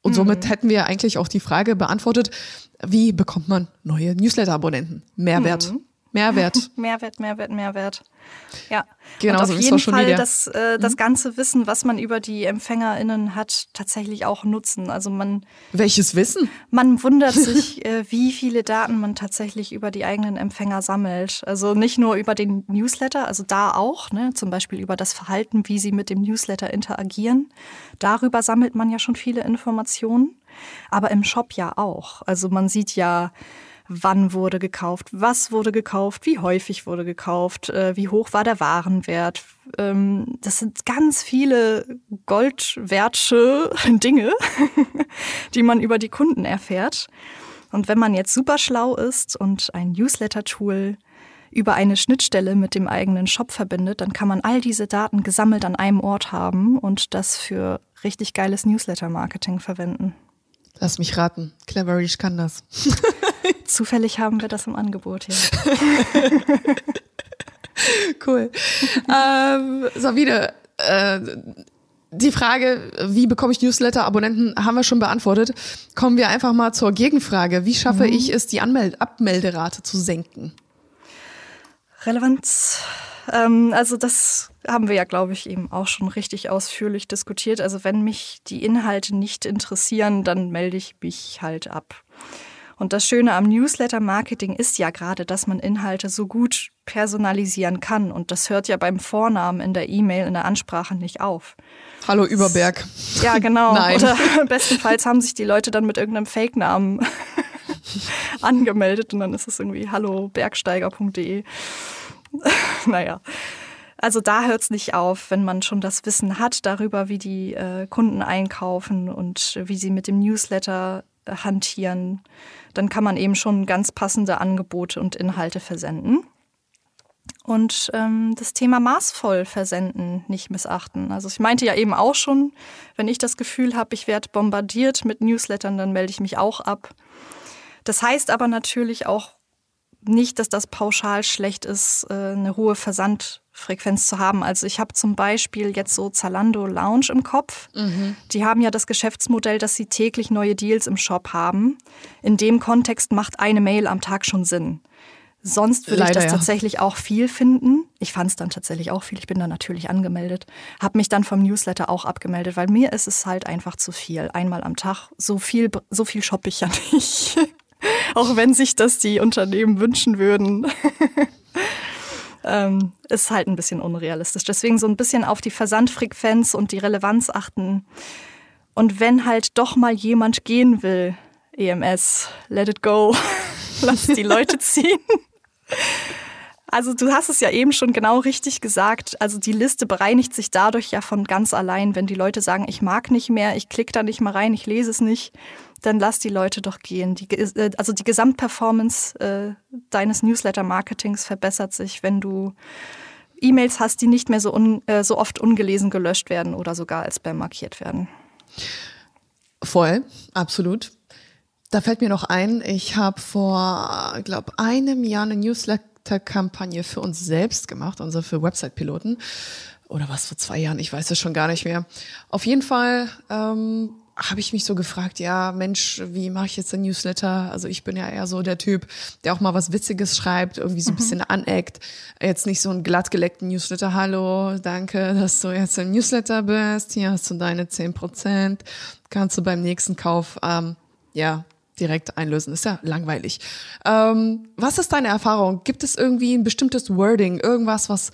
Und somit mhm. hätten wir eigentlich auch die Frage beantwortet, wie bekommt man neue Newsletter-Abonnenten? Mehrwert. Mhm. Mehrwert.
Mehrwert, Mehrwert, Mehrwert. Ja.
Genau,
und
auf
so jeden Fall das, äh, das mhm. ganze Wissen, was man über die EmpfängerInnen hat, tatsächlich auch nutzen. Also man.
Welches Wissen?
Man wundert sich, äh, wie viele Daten man tatsächlich über die eigenen Empfänger sammelt. Also nicht nur über den Newsletter, also da auch, ne, zum Beispiel über das Verhalten, wie sie mit dem Newsletter interagieren. Darüber sammelt man ja schon viele Informationen. Aber im Shop ja auch. Also man sieht ja, wann wurde gekauft, was wurde gekauft, wie häufig wurde gekauft, äh, wie hoch war der Warenwert. Ähm, das sind ganz viele goldwertsche Dinge, die man über die Kunden erfährt. Und wenn man jetzt super schlau ist und ein Newsletter-Tool über eine Schnittstelle mit dem eigenen Shop verbindet, dann kann man all diese Daten gesammelt an einem Ort haben und das für richtig geiles Newsletter-Marketing verwenden.
Lass mich raten. Cleverish kann das.
Zufällig haben wir das im Angebot hier.
cool. ähm, Sabine, äh, die Frage, wie bekomme ich Newsletter-Abonnenten, haben wir schon beantwortet. Kommen wir einfach mal zur Gegenfrage. Wie schaffe mhm. ich es, die Anmeld Abmelderate zu senken?
Relevanz. Ähm, also das haben wir ja, glaube ich, eben auch schon richtig ausführlich diskutiert. Also wenn mich die Inhalte nicht interessieren, dann melde ich mich halt ab. Und das Schöne am Newsletter-Marketing ist ja gerade, dass man Inhalte so gut personalisieren kann. Und das hört ja beim Vornamen in der E-Mail, in der Ansprache nicht auf.
Hallo Überberg.
Ja, genau. Nein. Oder bestenfalls haben sich die Leute dann mit irgendeinem Fake-Namen angemeldet und dann ist es irgendwie hallobergsteiger.de. naja. Also da hört es nicht auf, wenn man schon das Wissen hat darüber, wie die äh, Kunden einkaufen und wie sie mit dem Newsletter äh, hantieren. Dann kann man eben schon ganz passende Angebote und Inhalte versenden. Und ähm, das Thema maßvoll versenden nicht missachten. Also ich meinte ja eben auch schon, wenn ich das Gefühl habe, ich werde bombardiert mit Newslettern, dann melde ich mich auch ab. Das heißt aber natürlich auch nicht, dass das pauschal schlecht ist, äh, eine hohe Versandfrequenz zu haben. Also ich habe zum Beispiel jetzt so Zalando Lounge im Kopf. Mhm. Die haben ja das Geschäftsmodell, dass sie täglich neue Deals im Shop haben. In dem Kontext macht eine Mail am Tag schon Sinn. Sonst würde Leider, ich das ja. tatsächlich auch viel finden. Ich fand es dann tatsächlich auch viel. Ich bin da natürlich angemeldet. Habe mich dann vom Newsletter auch abgemeldet, weil mir ist es halt einfach zu viel. Einmal am Tag. So viel, so viel shoppe ich ja nicht. auch wenn sich das die Unternehmen wünschen würden. ähm, ist halt ein bisschen unrealistisch. Deswegen so ein bisschen auf die Versandfrequenz und die Relevanz achten. Und wenn halt doch mal jemand gehen will, EMS, let it go, lass die Leute ziehen. Also du hast es ja eben schon genau richtig gesagt. Also die Liste bereinigt sich dadurch ja von ganz allein. Wenn die Leute sagen, ich mag nicht mehr, ich klicke da nicht mal rein, ich lese es nicht, dann lass die Leute doch gehen. Die, äh, also die Gesamtperformance äh, deines Newsletter-Marketings verbessert sich, wenn du E-Mails hast, die nicht mehr so, un, äh, so oft ungelesen gelöscht werden oder sogar als Spam markiert werden.
Voll, absolut. Da fällt mir noch ein, ich habe vor, glaube einem Jahr eine Newsletter-Kampagne für uns selbst gemacht, also für Website-Piloten. Oder was vor zwei Jahren, ich weiß es schon gar nicht mehr. Auf jeden Fall ähm, habe ich mich so gefragt, ja, Mensch, wie mache ich jetzt ein Newsletter? Also ich bin ja eher so der Typ, der auch mal was Witziges schreibt, irgendwie so ein mhm. bisschen aneckt. Jetzt nicht so ein glattgeleckten Newsletter, hallo, danke, dass du jetzt im Newsletter bist, hier hast du deine zehn Prozent, kannst du beim nächsten Kauf, ähm, ja, direkt einlösen. Ist ja langweilig. Ähm, was ist deine Erfahrung? Gibt es irgendwie ein bestimmtes Wording, irgendwas, was,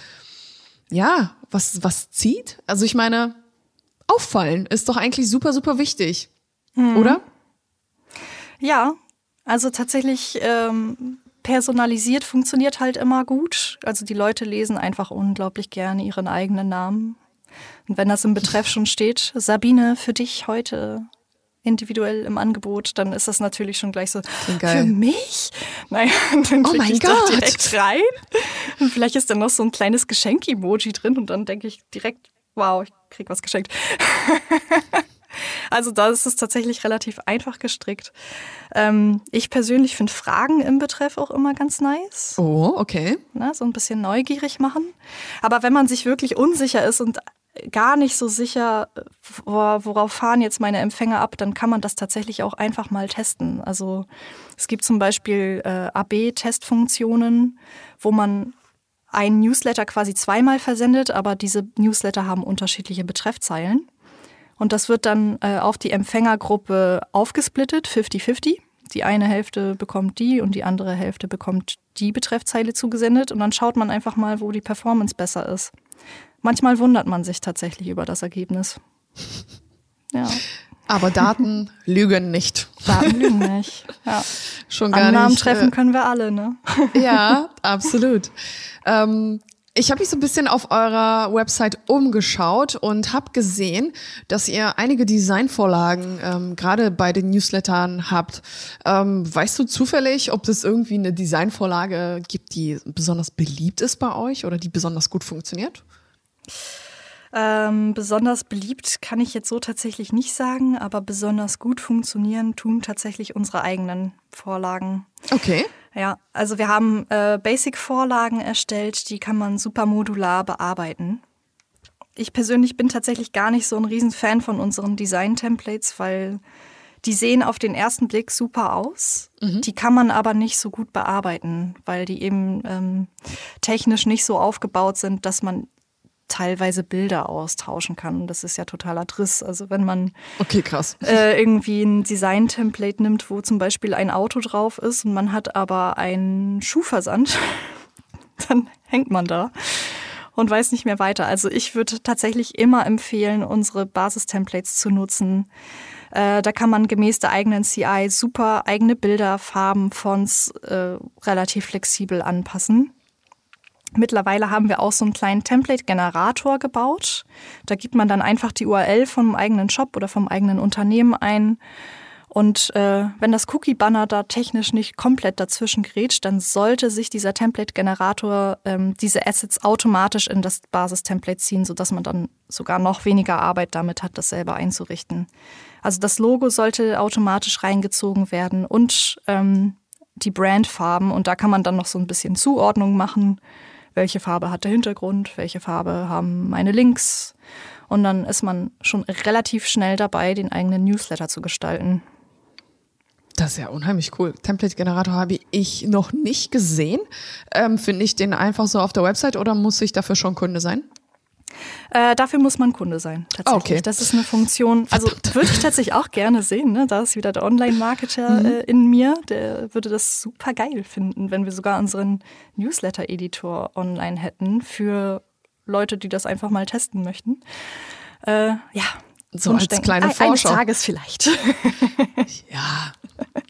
ja, was, was zieht? Also ich meine, auffallen ist doch eigentlich super, super wichtig, mhm. oder?
Ja, also tatsächlich ähm, personalisiert funktioniert halt immer gut. Also die Leute lesen einfach unglaublich gerne ihren eigenen Namen. Und wenn das im Betreff schon steht, Sabine, für dich heute individuell im Angebot, dann ist das natürlich schon gleich so für mich. Naja, dann
oh mein ich Gott.
direkt rein. Und vielleicht ist dann noch so ein kleines Geschenk-Emoji drin und dann denke ich direkt, wow, ich krieg was geschenkt. also da ist es tatsächlich relativ einfach gestrickt. Ähm, ich persönlich finde Fragen im Betreff auch immer ganz nice.
Oh, okay.
Na, so ein bisschen neugierig machen. Aber wenn man sich wirklich unsicher ist und gar nicht so sicher, worauf fahren jetzt meine Empfänger ab, dann kann man das tatsächlich auch einfach mal testen. Also es gibt zum Beispiel äh, AB-Testfunktionen, wo man ein Newsletter quasi zweimal versendet, aber diese Newsletter haben unterschiedliche Betreffzeilen. Und das wird dann äh, auf die Empfängergruppe aufgesplittet, 50-50. Die eine Hälfte bekommt die und die andere Hälfte bekommt die Betreffzeile zugesendet. Und dann schaut man einfach mal, wo die Performance besser ist. Manchmal wundert man sich tatsächlich über das Ergebnis.
Ja. Aber Daten lügen nicht.
Daten lügen nicht. Ja.
Schon gar
Annahmen
nicht.
treffen äh, können wir alle, ne?
Ja, absolut. Ähm, ich habe mich so ein bisschen auf eurer Website umgeschaut und habe gesehen, dass ihr einige Designvorlagen ähm, gerade bei den Newslettern habt. Ähm, weißt du zufällig, ob es irgendwie eine Designvorlage gibt, die besonders beliebt ist bei euch oder die besonders gut funktioniert?
Ähm, besonders beliebt kann ich jetzt so tatsächlich nicht sagen, aber besonders gut funktionieren tun tatsächlich unsere eigenen Vorlagen.
Okay.
Ja, also wir haben äh, Basic-Vorlagen erstellt, die kann man super modular bearbeiten. Ich persönlich bin tatsächlich gar nicht so ein Riesenfan von unseren Design-Templates, weil die sehen auf den ersten Blick super aus. Mhm. Die kann man aber nicht so gut bearbeiten, weil die eben ähm, technisch nicht so aufgebaut sind, dass man teilweise Bilder austauschen kann. Das ist ja totaler Driss. Also wenn man
okay, krass.
Äh, irgendwie ein Design-Template nimmt, wo zum Beispiel ein Auto drauf ist und man hat aber einen Schuhversand, dann hängt man da und weiß nicht mehr weiter. Also ich würde tatsächlich immer empfehlen, unsere Basis-Templates zu nutzen. Äh, da kann man gemäß der eigenen CI super eigene Bilder, Farben, Fonts äh, relativ flexibel anpassen. Mittlerweile haben wir auch so einen kleinen Template-Generator gebaut. Da gibt man dann einfach die URL vom eigenen Shop oder vom eigenen Unternehmen ein. Und äh, wenn das Cookie-Banner da technisch nicht komplett dazwischen grätscht, dann sollte sich dieser Template-Generator ähm, diese Assets automatisch in das Basis-Template ziehen, sodass man dann sogar noch weniger Arbeit damit hat, das selber einzurichten. Also das Logo sollte automatisch reingezogen werden und ähm, die Brandfarben. Und da kann man dann noch so ein bisschen Zuordnung machen welche Farbe hat der Hintergrund, welche Farbe haben meine Links. Und dann ist man schon relativ schnell dabei, den eigenen Newsletter zu gestalten.
Das ist ja unheimlich cool. Template-Generator habe ich noch nicht gesehen. Ähm, Finde ich den einfach so auf der Website oder muss ich dafür schon Kunde sein?
Äh, dafür muss man Kunde sein, tatsächlich. Okay. Das ist eine Funktion, also würde ich tatsächlich auch gerne sehen. Ne? Da ist wieder der Online-Marketer mhm. äh, in mir, der würde das super geil finden, wenn wir sogar unseren Newsletter-Editor online hätten für Leute, die das einfach mal testen möchten. Äh, ja,
So als
denken,
kleine
"Ei-
Vorschau.
Eines Tages vielleicht.
Ja,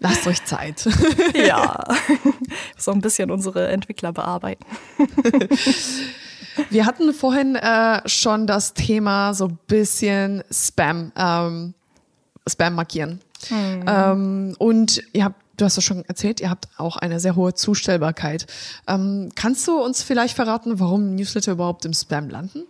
lasst euch Zeit.
ja. So ein bisschen unsere Entwickler bearbeiten.
Wir hatten vorhin äh, schon das Thema so ein bisschen Spam, ähm, Spam markieren. Ähm, und ihr habt, du hast es schon erzählt, ihr habt auch eine sehr hohe Zustellbarkeit. Ähm, kannst du uns vielleicht verraten, warum Newsletter überhaupt im Spam landen?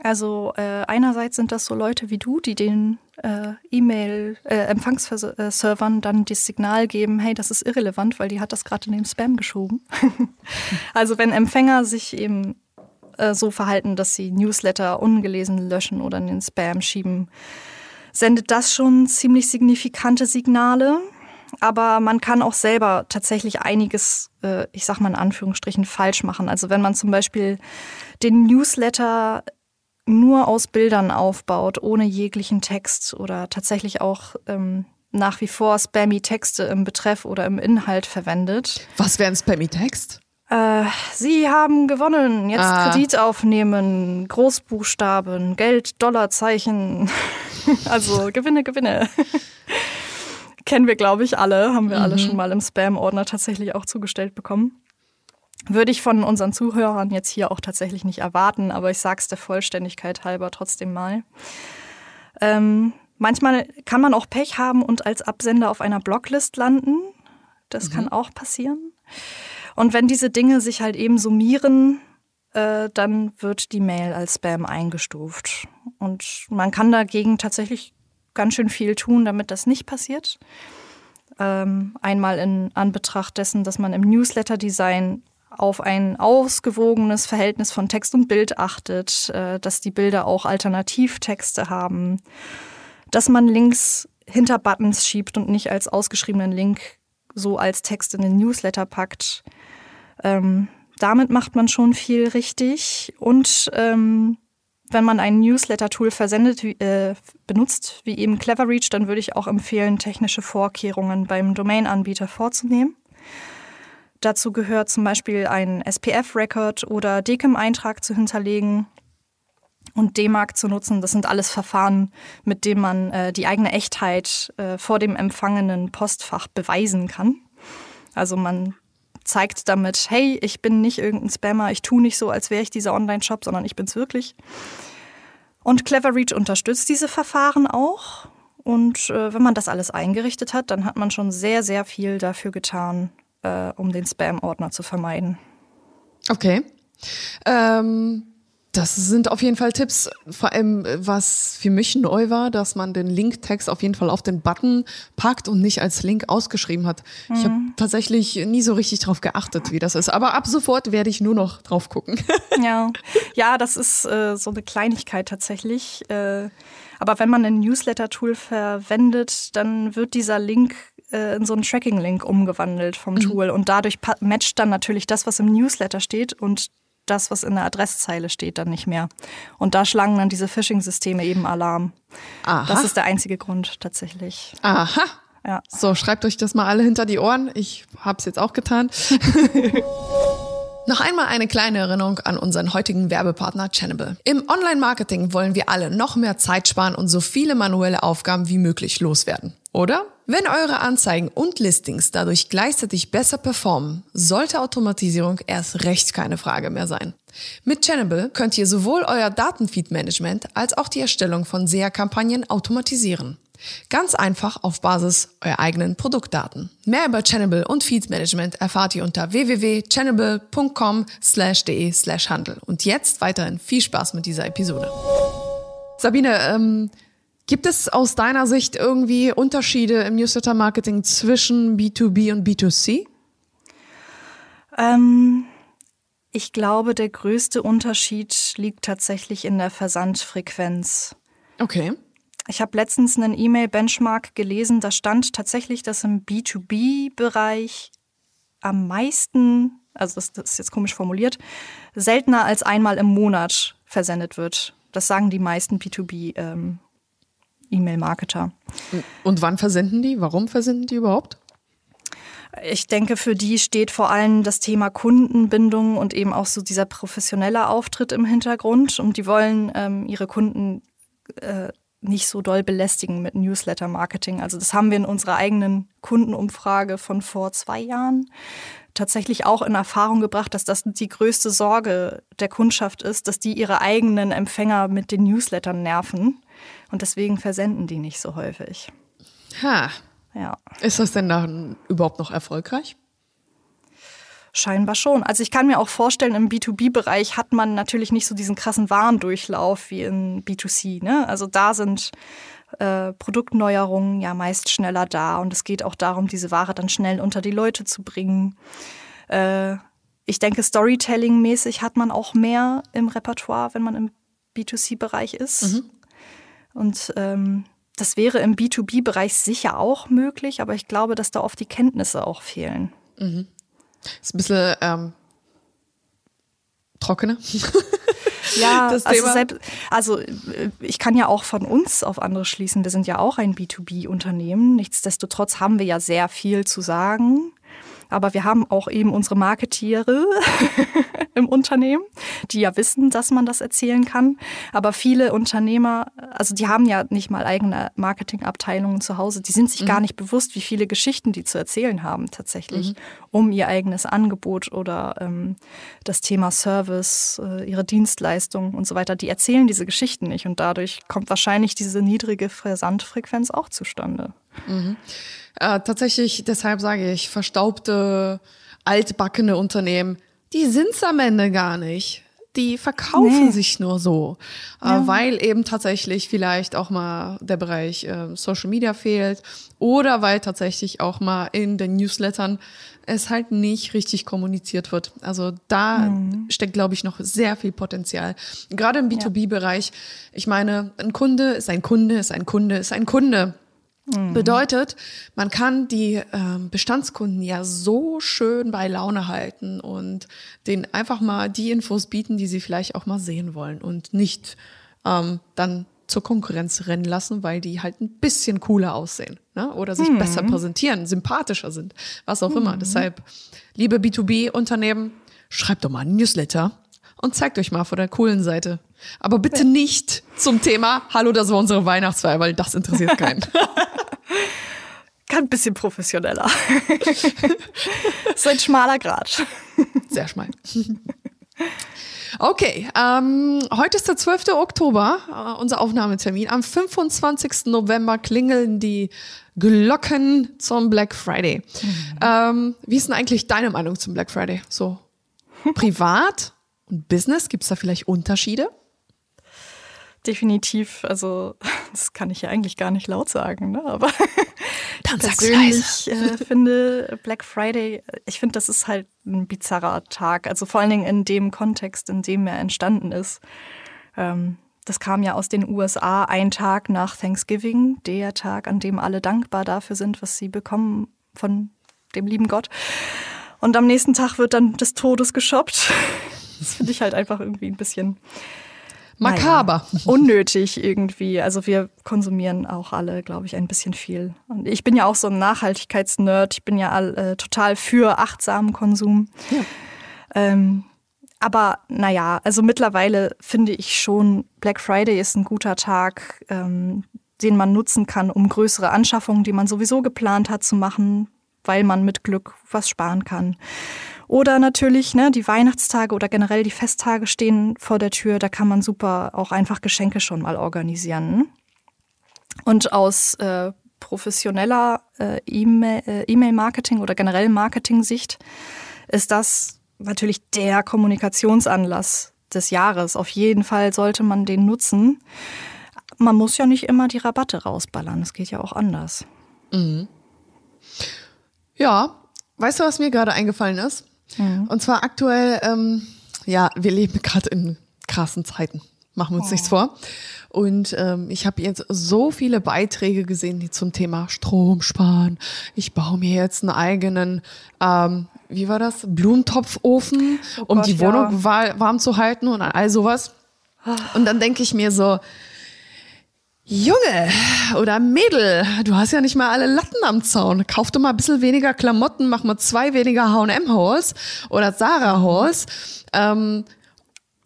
Also äh, einerseits sind das so Leute wie du, die den äh, E-Mail-Empfangsservern dann das Signal geben, hey, das ist irrelevant, weil die hat das gerade in den Spam geschoben. also wenn Empfänger sich eben äh, so verhalten, dass sie Newsletter ungelesen löschen oder in den Spam schieben, sendet das schon ziemlich signifikante Signale. Aber man kann auch selber tatsächlich einiges, äh, ich sag mal in Anführungsstrichen, falsch machen. Also wenn man zum Beispiel den Newsletter nur aus Bildern aufbaut, ohne jeglichen Text oder tatsächlich auch ähm, nach wie vor spammy Texte im Betreff oder im Inhalt verwendet.
Was wäre ein Spammy-Text?
Äh, Sie haben gewonnen, jetzt
Ah.
Kredit aufnehmen, Großbuchstaben, Geld, Dollarzeichen. also Gewinne, Gewinne. Kennen wir, glaube ich, alle, haben wir alle schon mal im Spam-Ordner tatsächlich auch zugestellt bekommen. Würde ich von unseren Zuhörern jetzt hier auch tatsächlich nicht erwarten, aber ich sage es der Vollständigkeit halber trotzdem mal. Ähm, manchmal kann man auch Pech haben und als Absender auf einer Blocklist landen. Das kann auch passieren. Und wenn diese Dinge sich halt eben summieren, äh, dann wird die Mail als Spam eingestuft. Und man kann dagegen tatsächlich ganz schön viel tun, damit das nicht passiert. Ähm, einmal in Anbetracht dessen, dass man im Newsletter-Design auf ein ausgewogenes Verhältnis von Text und Bild achtet, äh, dass die Bilder auch Alternativtexte haben, dass man Links hinter Buttons schiebt und nicht als ausgeschriebenen Link so als Text in den Newsletter packt. Ähm, damit macht man schon viel richtig. Und ähm, wenn man ein Newsletter-Tool versendet, äh, benutzt, wie eben Cleverreach, dann würde ich auch empfehlen, technische Vorkehrungen beim Domain-Anbieter vorzunehmen. Dazu gehört zum Beispiel ein SPF-Record oder DKIM-Eintrag zu hinterlegen und DMARC zu nutzen. Das sind alles Verfahren, mit denen man äh, die eigene Echtheit äh, vor dem empfangenen Postfach beweisen kann. Also man zeigt damit, hey, ich bin nicht irgendein Spammer, ich tue nicht so, als wäre ich dieser Online-Shop, sondern ich bin's wirklich. Und Cleverreach unterstützt diese Verfahren auch. Und äh, wenn man das alles eingerichtet hat, dann hat man schon sehr, sehr viel dafür getan, äh, um den Spam-Ordner zu vermeiden.
Okay. Ähm, das sind auf jeden Fall Tipps, vor allem äh, was für mich neu war, dass man den Linktext auf jeden Fall auf den Button packt und nicht als Link ausgeschrieben hat. Ich habe tatsächlich nie so richtig drauf geachtet, wie das ist. Aber ab sofort werde ich nur noch drauf gucken.
Ja, ja, das ist äh, so eine Kleinigkeit tatsächlich. Äh, aber wenn man ein Newsletter-Tool verwendet, dann wird dieser Link äh, in so einen Tracking-Link umgewandelt vom Tool und dadurch matcht dann natürlich das, was im Newsletter steht und das, was in der Adresszeile steht, dann nicht mehr. Und da schlagen dann diese Phishing-Systeme eben Alarm.
Aha.
Das ist der einzige Grund tatsächlich.
Aha.
Ja.
So, schreibt euch das mal alle hinter die Ohren. Ich habe es jetzt auch getan. Noch einmal eine kleine Erinnerung an unseren heutigen Werbepartner Channable. Im Online-Marketing wollen wir alle noch mehr Zeit sparen und so viele manuelle Aufgaben wie möglich loswerden. Oder? Wenn eure Anzeigen und Listings dadurch gleichzeitig besser performen, sollte Automatisierung erst recht keine Frage mehr sein. Mit Channable könnt ihr sowohl euer Datenfeed-Management als auch die Erstellung von SEA-Kampagnen automatisieren. Ganz einfach auf Basis eurer eigenen Produktdaten. Mehr über Channable und Feed Management erfahrt ihr unter www.channable.com slash de slash handel. Und jetzt weiterhin viel Spaß mit dieser Episode. Sabine, ähm, gibt es aus deiner Sicht irgendwie Unterschiede im Newsletter-Marketing zwischen B2B und B2C?
Ähm, ich glaube, der größte Unterschied liegt tatsächlich in der Versandfrequenz.
Okay.
Ich habe letztens einen E-Mail-Benchmark gelesen, da stand tatsächlich, dass im B2B-Bereich am meisten, also das, das ist jetzt komisch formuliert, seltener als einmal im Monat versendet wird. Das sagen die meisten B2B-E-Mail-Marketer.
Und wann versenden die? Warum versenden die überhaupt?
Ich denke, für die steht vor allem das Thema Kundenbindung und eben auch so dieser professionelle Auftritt im Hintergrund. Und die wollen ähm, ihre Kunden äh, nicht so doll belästigen mit Newsletter-Marketing. Also das haben wir in unserer eigenen Kundenumfrage von vor zwei Jahren tatsächlich auch in Erfahrung gebracht, dass das die größte Sorge der Kundschaft ist, dass die ihre eigenen Empfänger mit den Newslettern nerven. Und deswegen versenden die nicht so häufig.
Ha.
Ja.
Ist das denn dann überhaupt noch erfolgreich?
Scheinbar schon. Also ich kann mir auch vorstellen, im B2B-Bereich hat man natürlich nicht so diesen krassen Warendurchlauf wie in B2C. Ne? Also da sind äh, Produktneuerungen ja meist schneller da und es geht auch darum, diese Ware dann schnell unter die Leute zu bringen. Äh, ich denke, Storytelling-mäßig hat man auch mehr im Repertoire, wenn man im B2C-Bereich ist. Mhm. Und ähm, das wäre im B2B-Bereich sicher auch möglich, aber ich glaube, dass da oft die Kenntnisse auch fehlen.
Mhm. Ist ein bisschen ähm, trockener.
Ja, das also, selbst, also äh, ich kann ja auch von uns auf andere schließen. Wir sind ja auch ein B2B-Unternehmen. Nichtsdestotrotz haben wir ja sehr viel zu sagen. Aber wir haben auch eben unsere Marketiere im Unternehmen, die ja wissen, dass man das erzählen kann. Aber viele Unternehmer, also die haben ja nicht mal eigene Marketingabteilungen zu Hause. Die sind sich mhm. gar nicht bewusst, wie viele Geschichten die zu erzählen haben tatsächlich, mhm. um ihr eigenes Angebot oder ähm, das Thema Service, äh, ihre Dienstleistungen und so weiter. Die erzählen diese Geschichten nicht und dadurch kommt wahrscheinlich diese niedrige Versandfrequenz auch zustande.
Mhm. Äh, tatsächlich, deshalb sage ich, verstaubte, altbackene Unternehmen, die sind's am Ende gar nicht. Die verkaufen nee. sich nur so, äh, ja. weil eben tatsächlich vielleicht auch mal der Bereich äh, Social Media fehlt oder weil tatsächlich auch mal in den Newslettern es halt nicht richtig kommuniziert wird. Also da mhm. steckt, glaube ich, noch sehr viel Potenzial. Gerade im B2B-Bereich. Ich meine, ein Kunde ist ein Kunde, ist ein Kunde, ist ein Kunde. Mhm. Bedeutet, man kann die ähm, Bestandskunden ja so schön bei Laune halten und denen einfach mal die Infos bieten, die sie vielleicht auch mal sehen wollen und nicht ähm, dann zur Konkurrenz rennen lassen, weil die halt ein bisschen cooler aussehen ne? oder sich mhm. besser präsentieren, sympathischer sind, was auch mhm. immer. Deshalb, liebe B2B-Unternehmen, schreibt doch mal ein Newsletter und zeigt euch mal von der coolen Seite. Aber bitte nicht zum Thema, hallo, das war unsere Weihnachtsfeier, weil das interessiert keinen.
Kann ein bisschen professioneller. so ein schmaler Grad.
Sehr schmal. Okay, ähm, heute ist der 12. Oktober, äh, unser Aufnahmetermin. Am 25. November klingeln die Glocken zum Black Friday. Mhm. Ähm, wie ist denn eigentlich deine Meinung zum Black Friday? So privat und Business, gibt es da vielleicht Unterschiede?
definitiv, also das kann ich ja eigentlich gar nicht laut sagen, ne? aber
Dann ich persönlich
äh, finde Black Friday, ich finde, das ist halt ein bizarrer Tag, also vor allen Dingen in dem Kontext, in dem er entstanden ist. Ähm, das kam ja aus den USA ein Tag nach Thanksgiving, der Tag, an dem alle dankbar dafür sind, was sie bekommen von dem lieben Gott. Und am nächsten Tag wird dann des Todes geshoppt. Das finde ich halt einfach irgendwie ein bisschen
Makaber.
Naja, unnötig irgendwie. Also wir konsumieren auch alle, glaube ich, ein bisschen viel. Und ich bin ja auch so ein Nachhaltigkeitsnerd. Ich bin ja all, äh, total für achtsamen Konsum. Ja. Ähm, aber naja, also mittlerweile finde ich schon, Black Friday ist ein guter Tag, ähm, den man nutzen kann, um größere Anschaffungen, die man sowieso geplant hat, zu machen, weil man mit Glück was sparen kann. Oder natürlich, ne, die Weihnachtstage oder generell die Festtage stehen vor der Tür. Da kann man super auch einfach Geschenke schon mal organisieren. Und aus äh, professioneller äh, E-Mail-Marketing äh, oder generell Marketing-Sicht ist das natürlich der Kommunikationsanlass des Jahres. Auf jeden Fall sollte man den nutzen. Man muss ja nicht immer die Rabatte rausballern. Es geht ja auch anders.
Mhm. Ja, weißt du, was mir gerade eingefallen ist? Mhm. Und zwar aktuell, ähm, ja, wir leben gerade in krassen Zeiten. Machen wir uns oh. nichts vor. Und ähm, ich habe jetzt so viele Beiträge gesehen, die zum Thema Strom sparen. Ich baue mir jetzt einen eigenen, ähm, wie war das, Blumentopfofen, oh um Gott, die Wohnung ja. warm zu halten und all sowas. Ah. Und dann denke ich mir so, Junge oder Mädel, du hast ja nicht mal alle Latten am Zaun. Kauf doch mal ein bisschen weniger Klamotten, mach mal zwei weniger H&M-Halls oder Zara-Halls. Ähm,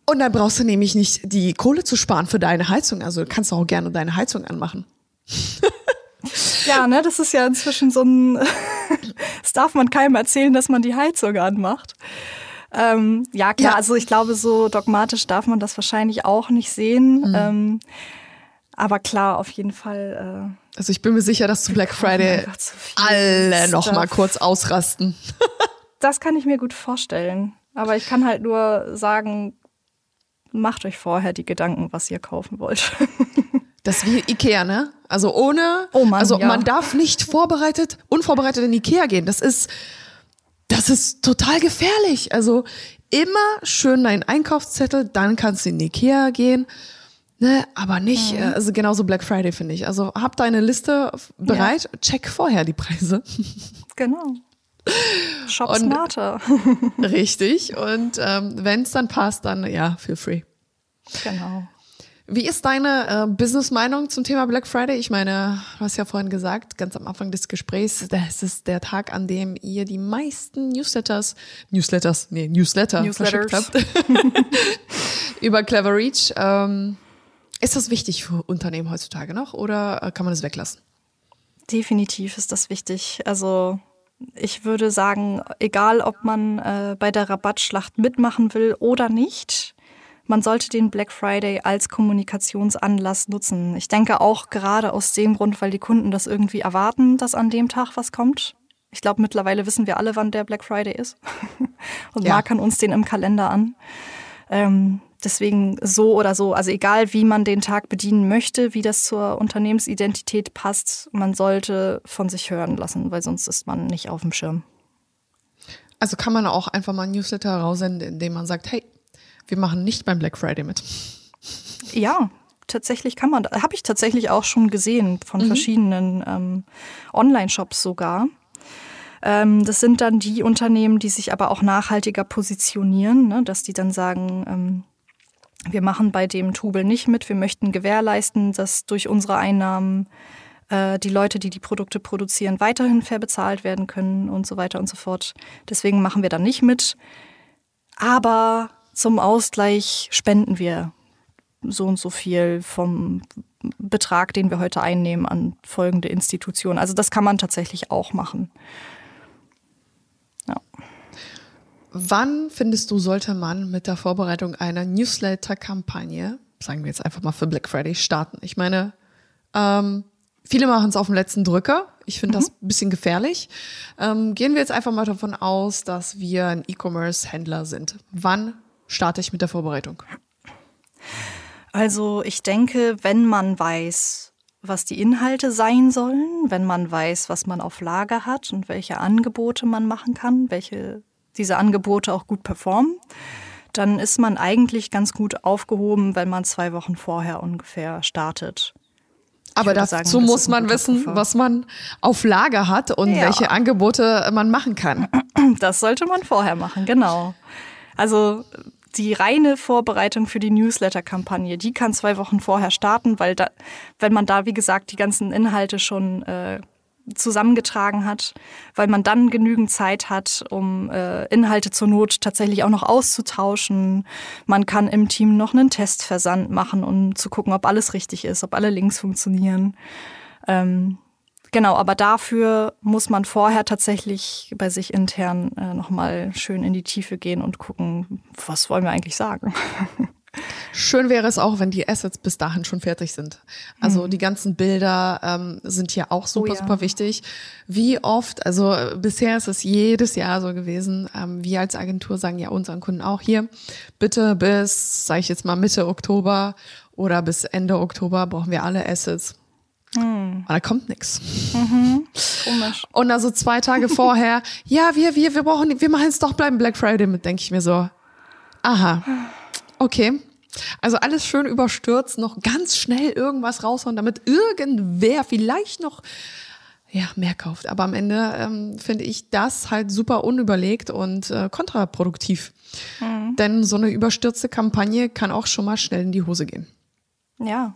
Und dann brauchst du nämlich nicht die Kohle zu sparen für deine Heizung. Also kannst du auch gerne deine Heizung anmachen.
ja, ne, das ist ja inzwischen so ein, das darf man keinem erzählen, dass man die Heizung anmacht. Ähm, ja, klar, ja. also ich glaube, so dogmatisch darf man das wahrscheinlich auch nicht sehen. Mhm. Ähm, aber klar, auf jeden Fall.
Äh, also ich bin mir sicher, dass zu Black Friday alle noch mal kurz ausrasten.
das kann ich mir gut vorstellen. Aber ich kann halt nur sagen, macht euch vorher die Gedanken, was ihr kaufen wollt.
Das ist wie Ikea, ne? Also ohne, oh Mann, also ja. man darf nicht vorbereitet, unvorbereitet in Ikea gehen. Das ist, das ist total gefährlich. Also immer schön deinen Einkaufszettel, dann kannst du in Ikea gehen. Ne, aber nicht, mhm. also genauso Black Friday finde ich. Also hab deine Liste bereit, ja. check vorher die Preise.
Genau. Shop und, smarter.
richtig. Und ähm, wenn es dann passt, dann ja, feel free.
Genau.
Wie ist deine äh, Business-Meinung zum Thema Black Friday? Ich meine, du hast ja vorhin gesagt, ganz am Anfang des Gesprächs, das ist der Tag, an dem ihr die meisten Newsletters, Newsletters, nee, Newsletter verschickt habt. über Clever Reach. Ähm, ist das wichtig für Unternehmen heutzutage noch oder äh, kann man es weglassen?
Definitiv ist das wichtig. Also ich würde sagen, egal ob man äh, bei der Rabattschlacht mitmachen will oder nicht, man sollte den Black Friday als Kommunikationsanlass nutzen. Ich denke auch gerade aus dem Grund, weil die Kunden das irgendwie erwarten, dass an dem Tag was kommt. Ich glaube, mittlerweile wissen wir alle, wann der Black Friday ist und ja. markern uns den im Kalender an. Ähm, deswegen so oder so, also egal wie man den Tag bedienen möchte, wie das zur Unternehmensidentität passt, man sollte von sich hören lassen, weil sonst ist man nicht auf dem Schirm.
Also kann man auch einfach mal ein Newsletter raussenden, indem man sagt, hey, wir machen nicht beim Black Friday mit.
Ja, tatsächlich kann man. Habe ich tatsächlich auch schon gesehen von mhm. verschiedenen ähm, Online-Shops sogar. Ähm, das sind dann die Unternehmen, die sich aber auch nachhaltiger positionieren, ne? dass die dann sagen, ähm, wir machen bei dem Tubel nicht mit. Wir möchten gewährleisten, dass durch unsere Einnahmen äh, die Leute, die die Produkte produzieren, weiterhin fair bezahlt werden können und so weiter und so fort. Deswegen machen wir da nicht mit. Aber zum Ausgleich spenden wir so und so viel vom Betrag, den wir heute einnehmen, an folgende Institutionen. Also das kann man tatsächlich auch machen.
Ja. Wann findest du, sollte man mit der Vorbereitung einer Newsletter-Kampagne, sagen wir jetzt einfach mal für Black Friday, starten? Ich meine, ähm, viele machen es auf dem letzten Drücker. Ich finde mhm. das ein bisschen gefährlich. Ähm, gehen wir jetzt einfach mal davon aus, dass wir ein E-Commerce-Händler sind. Wann starte ich mit der Vorbereitung?
Also ich denke, wenn man weiß, was die Inhalte sein sollen, wenn man weiß, was man auf Lager hat und welche Angebote man machen kann, welche diese Angebote auch gut performen, dann ist man eigentlich ganz gut aufgehoben, wenn man zwei Wochen vorher ungefähr startet.
Aber dazu sagen, muss man wissen, Puffer. was man auf Lager hat und ja. welche Angebote man machen kann.
Das sollte man vorher machen, genau. Also die reine Vorbereitung für die Newsletter-Kampagne, die kann zwei Wochen vorher starten, weil da, wenn man da, wie gesagt, die ganzen Inhalte schon äh, zusammengetragen hat, weil man dann genügend Zeit hat, um äh, Inhalte zur Not tatsächlich auch noch auszutauschen. Man kann im Team noch einen Testversand machen, um zu gucken, ob alles richtig ist, ob alle Links funktionieren. Ähm, genau, aber dafür muss man vorher tatsächlich bei sich intern äh, nochmal schön in die Tiefe gehen und gucken, was wollen wir eigentlich sagen.
Schön wäre es auch, wenn die Assets bis dahin schon fertig sind. Also mhm. die ganzen Bilder ähm, sind hier auch super, oh ja. super wichtig. Wie oft, also äh, bisher ist es jedes Jahr so gewesen, ähm, wir als Agentur sagen ja unseren Kunden auch hier, bitte bis, sage ich jetzt mal Mitte Oktober oder bis Ende Oktober brauchen wir alle Assets. Mhm. Da kommt nichts. Mhm. Komisch. Und also zwei Tage vorher, ja, wir, wir, wir brauchen, wir machen jetzt doch bleiben Black Friday mit, denke ich mir so. Aha. Okay. Also alles schön überstürzt, noch ganz schnell irgendwas raushauen, damit irgendwer vielleicht noch ja, mehr kauft. Aber am Ende ähm, finde ich das halt super unüberlegt und äh, kontraproduktiv. Mhm. Denn so eine überstürzte Kampagne kann auch schon mal schnell in die Hose gehen.
Ja.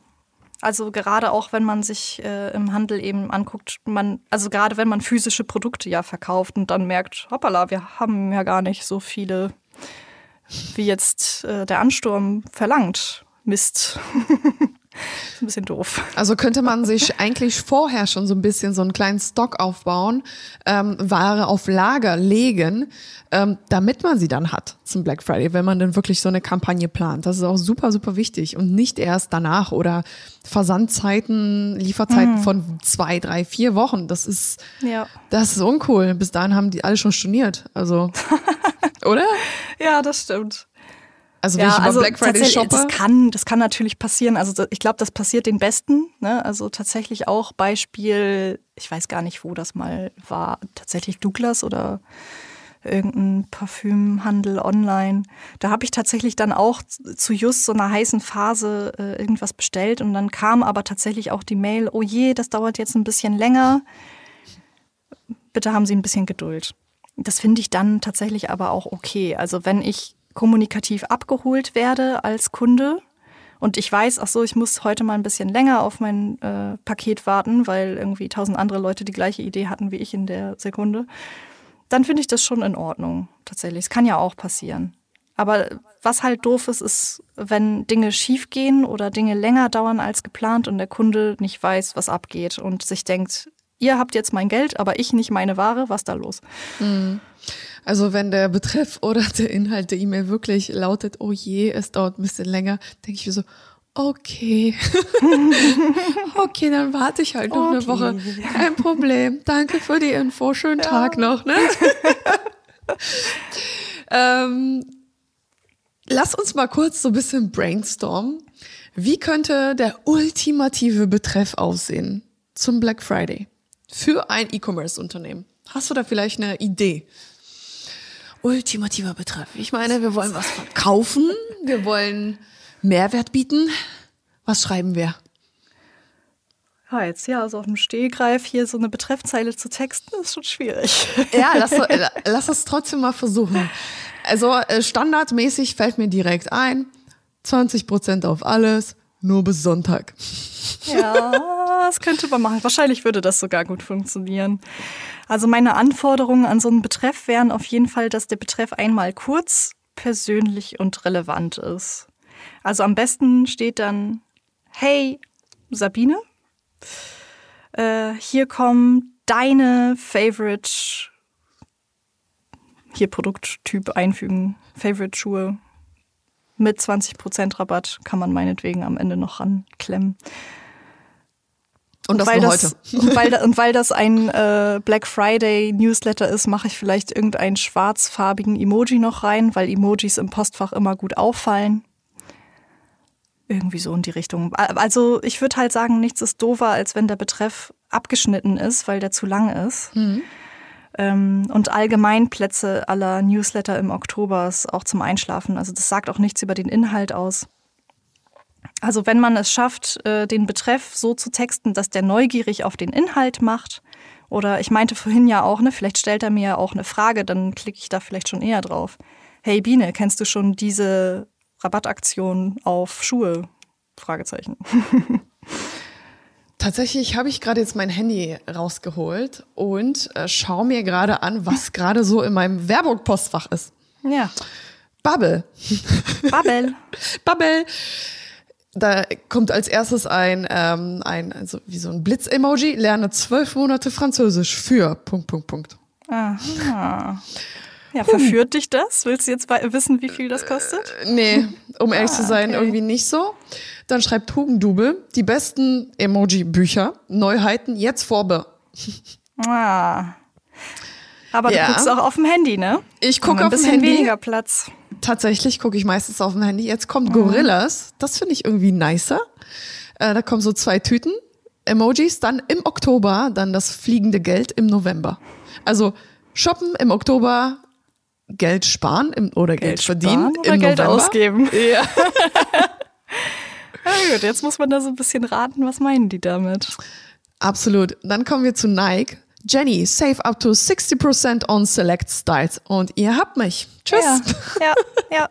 Also gerade auch, wenn man sich äh, im Handel eben anguckt, man, also gerade wenn man physische Produkte ja verkauft und dann merkt, hoppala, wir haben ja gar nicht so viele wie jetzt äh, der Ansturm verlangt. Mist. ist ein bisschen doof.
Also könnte man sich eigentlich vorher schon so ein bisschen so einen kleinen Stock aufbauen, ähm, Ware auf Lager legen, ähm, damit man sie dann hat zum Black Friday, wenn man dann wirklich so eine Kampagne plant. Das ist auch super, super wichtig und nicht erst danach oder Versandzeiten, Lieferzeiten mhm. von zwei, drei, vier Wochen. Das ist, ja. das ist uncool. Bis dahin haben die alle schon storniert. Also, oder?
Ja, das stimmt.
Also ja, ich über also Black Friday shoppe?
Das kann, das kann natürlich passieren. Also ich glaube, das passiert den Besten. Ne? Also tatsächlich auch Beispiel, ich weiß gar nicht, wo das mal war, tatsächlich Douglas oder irgendein Parfümhandel online. Da habe ich tatsächlich dann auch zu just so einer heißen Phase äh, irgendwas bestellt und dann kam aber tatsächlich auch die Mail, oh je, das dauert jetzt ein bisschen länger. Bitte haben Sie ein bisschen Geduld. Das finde ich dann tatsächlich aber auch okay. Also wenn ich kommunikativ abgeholt werde als Kunde und ich weiß, ach so, ich muss heute mal ein bisschen länger auf mein äh, Paket warten, weil irgendwie tausend andere Leute die gleiche Idee hatten wie ich in der Sekunde, dann finde ich das schon in Ordnung. Tatsächlich. Es kann ja auch passieren. Aber was halt doof ist, ist, wenn Dinge schiefgehen oder Dinge länger dauern als geplant und der Kunde nicht weiß, was abgeht und sich denkt, ihr habt jetzt mein Geld, aber ich nicht meine Ware, was da los?
Mhm. Also wenn der Betreff oder der Inhalt der E-Mail wirklich lautet, oh je, es dauert ein bisschen länger, denke ich mir so, okay. okay, dann warte ich halt noch okay. eine Woche. Kein Problem. Danke für die Info. Schönen ja. Tag noch, ne? ähm, lass uns mal kurz so ein bisschen brainstormen. Wie könnte der ultimative Betreff aussehen zum Black Friday? für ein E-Commerce-Unternehmen? Hast du da vielleicht eine Idee? Ultimativer Betreff. Ich meine, wir wollen was verkaufen, wir wollen Mehrwert bieten. Was schreiben wir?
Ja, jetzt ja, also auf dem Stehgreif hier so eine Betreffzeile zu texten, ist schon schwierig.
Ja, lass, lass es trotzdem mal versuchen. Also äh, standardmäßig fällt mir direkt ein, 20 Prozent auf alles, nur bis Sonntag.
Ja, das könnte man machen. Wahrscheinlich würde das sogar gut funktionieren. Also meine Anforderungen an so einen Betreff wären auf jeden Fall, dass der Betreff einmal kurz, persönlich und relevant ist. Also am besten steht dann, hey Sabine, äh, hier kommen deine Favorite, hier Produkttyp einfügen, Favorite Schuhe mit 20% Rabatt kann man meinetwegen am Ende noch ranklemmen.
Und das
weil
nur
das, heute. Und weil, und weil das ein äh, Black Friday Newsletter ist, mache ich vielleicht irgendeinen schwarzfarbigen Emoji noch rein, weil Emojis im Postfach immer gut auffallen. Irgendwie so in die Richtung. Also ich würde halt sagen, nichts ist doofer, als wenn der Betreff abgeschnitten ist, weil der zu lang ist. Mhm. Ähm, und Allgemeinplätze aller Newsletter im Oktober ist auch zum Einschlafen. Also das sagt auch nichts über den Inhalt aus. Also wenn man es schafft, äh, den Betreff so zu texten, dass der neugierig auf den Inhalt macht, oder ich meinte vorhin ja auch, ne, vielleicht stellt er mir ja auch eine Frage, dann klicke ich da vielleicht schon eher drauf. Hey Biene, kennst du schon diese Rabattaktion auf Schuhe? Fragezeichen.
Tatsächlich habe ich gerade jetzt mein Handy rausgeholt und äh, schaue mir gerade an, was gerade so in meinem Werbung-Postfach ist.
Ja.
Bubble.
Bubble.
Bubble da kommt als erstes ein, ähm, ein also wie so ein Blitz-Emoji, lerne zwölf Monate Französisch für Punkt, Punkt, Punkt.
Aha. Ja, verführt dich das? Willst du jetzt wissen, wie viel das kostet?
Äh, nee, um ehrlich ah, zu sein, okay. irgendwie nicht so. Dann schreibt Hugendubel, die besten Emoji-Bücher, Neuheiten, jetzt vorbe.
Ah. Aber ja. du guckst auch auf dem Handy, ne?
Ich gucke auf dem Handy.
weniger Platz.
Tatsächlich gucke ich meistens auf dem Handy. Jetzt kommt Gorillas. Das finde ich irgendwie nicer. Äh, da kommen so zwei Tüten. Emojis, dann im Oktober, dann das fliegende Geld im November. Also shoppen im Oktober, Geld sparen im, oder Geld, Geld verdienen
oder
im
Geld
November.
ausgeben. Ja. ja gut, jetzt muss man da so ein bisschen raten, was meinen die damit?
Absolut. Dann kommen wir zu Nike. Jenny, save up to 60% on select styles. Und ihr habt mich. Tschüss.
Ja, ja, ja.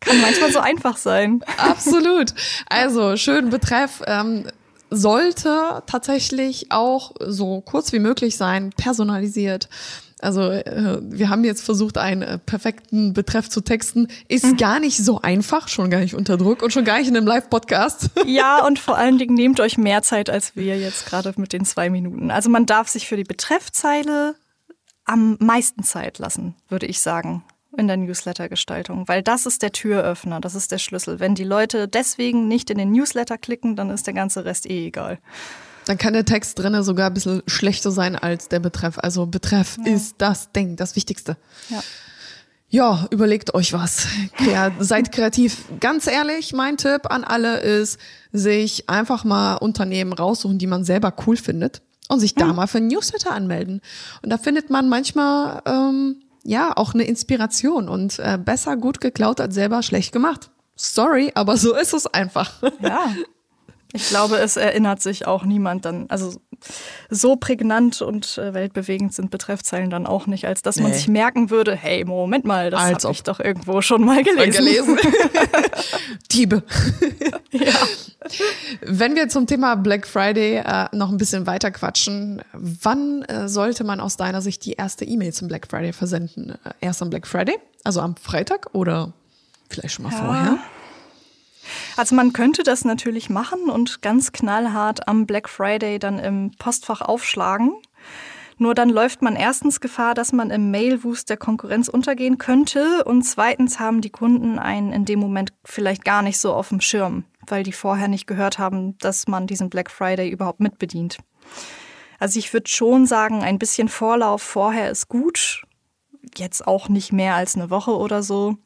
Kann manchmal so einfach sein.
Absolut. Also, schön Betreff. Ähm, sollte tatsächlich auch so kurz wie möglich sein, personalisiert. Also äh, wir haben jetzt versucht, einen äh, perfekten Betreff zu texten. Ist mhm. gar nicht so einfach, schon gar nicht unter Druck und schon gar nicht in einem Live-Podcast.
Ja, und vor allen Dingen nehmt euch mehr Zeit als wir jetzt gerade mit den zwei Minuten. Also man darf sich für die Betreffzeile am meisten Zeit lassen, würde ich sagen in der Newsletter-Gestaltung, weil das ist der Türöffner, das ist der Schlüssel. Wenn die Leute deswegen nicht in den Newsletter klicken, dann ist der ganze Rest eh egal.
Dann kann der Text drinnen sogar ein bisschen schlechter sein als der Betreff. Also Betreff ja. ist das Ding, das Wichtigste. Ja. Ja, überlegt euch was. Ja, seid kreativ. Ganz ehrlich, mein Tipp an alle ist, sich einfach mal Unternehmen raussuchen, die man selber cool findet und sich da mal für ein Newsletter anmelden. Und da findet man manchmal ähm, ja auch eine Inspiration und äh, besser gut geklaut als selber schlecht gemacht. Sorry, aber so ist es einfach.
Ja. Ich glaube, es erinnert sich auch niemand dann. Also so prägnant und äh, weltbewegend sind Betreffzeilen dann auch nicht, als dass man nee. sich merken würde, hey, Moment mal, das habe ich doch irgendwo schon mal gelesen. gelesen.
Diebe. ja. Wenn wir zum Thema Black Friday äh, noch ein bisschen weiter quatschen, wann äh, sollte man aus deiner Sicht die erste E-Mail zum Black Friday versenden? Äh, erst am Black Friday, also am Freitag oder vielleicht schon mal ja. vorher?
Also man könnte das natürlich machen und ganz knallhart am Black Friday dann im Postfach aufschlagen. Nur dann läuft man erstens Gefahr, dass man im Mailwust der Konkurrenz untergehen könnte und zweitens haben die Kunden einen in dem Moment vielleicht gar nicht so auf dem Schirm, weil die vorher nicht gehört haben, dass man diesen Black Friday überhaupt mitbedient. Also ich würde schon sagen, ein bisschen Vorlauf vorher ist gut. Jetzt auch nicht mehr als eine Woche oder so.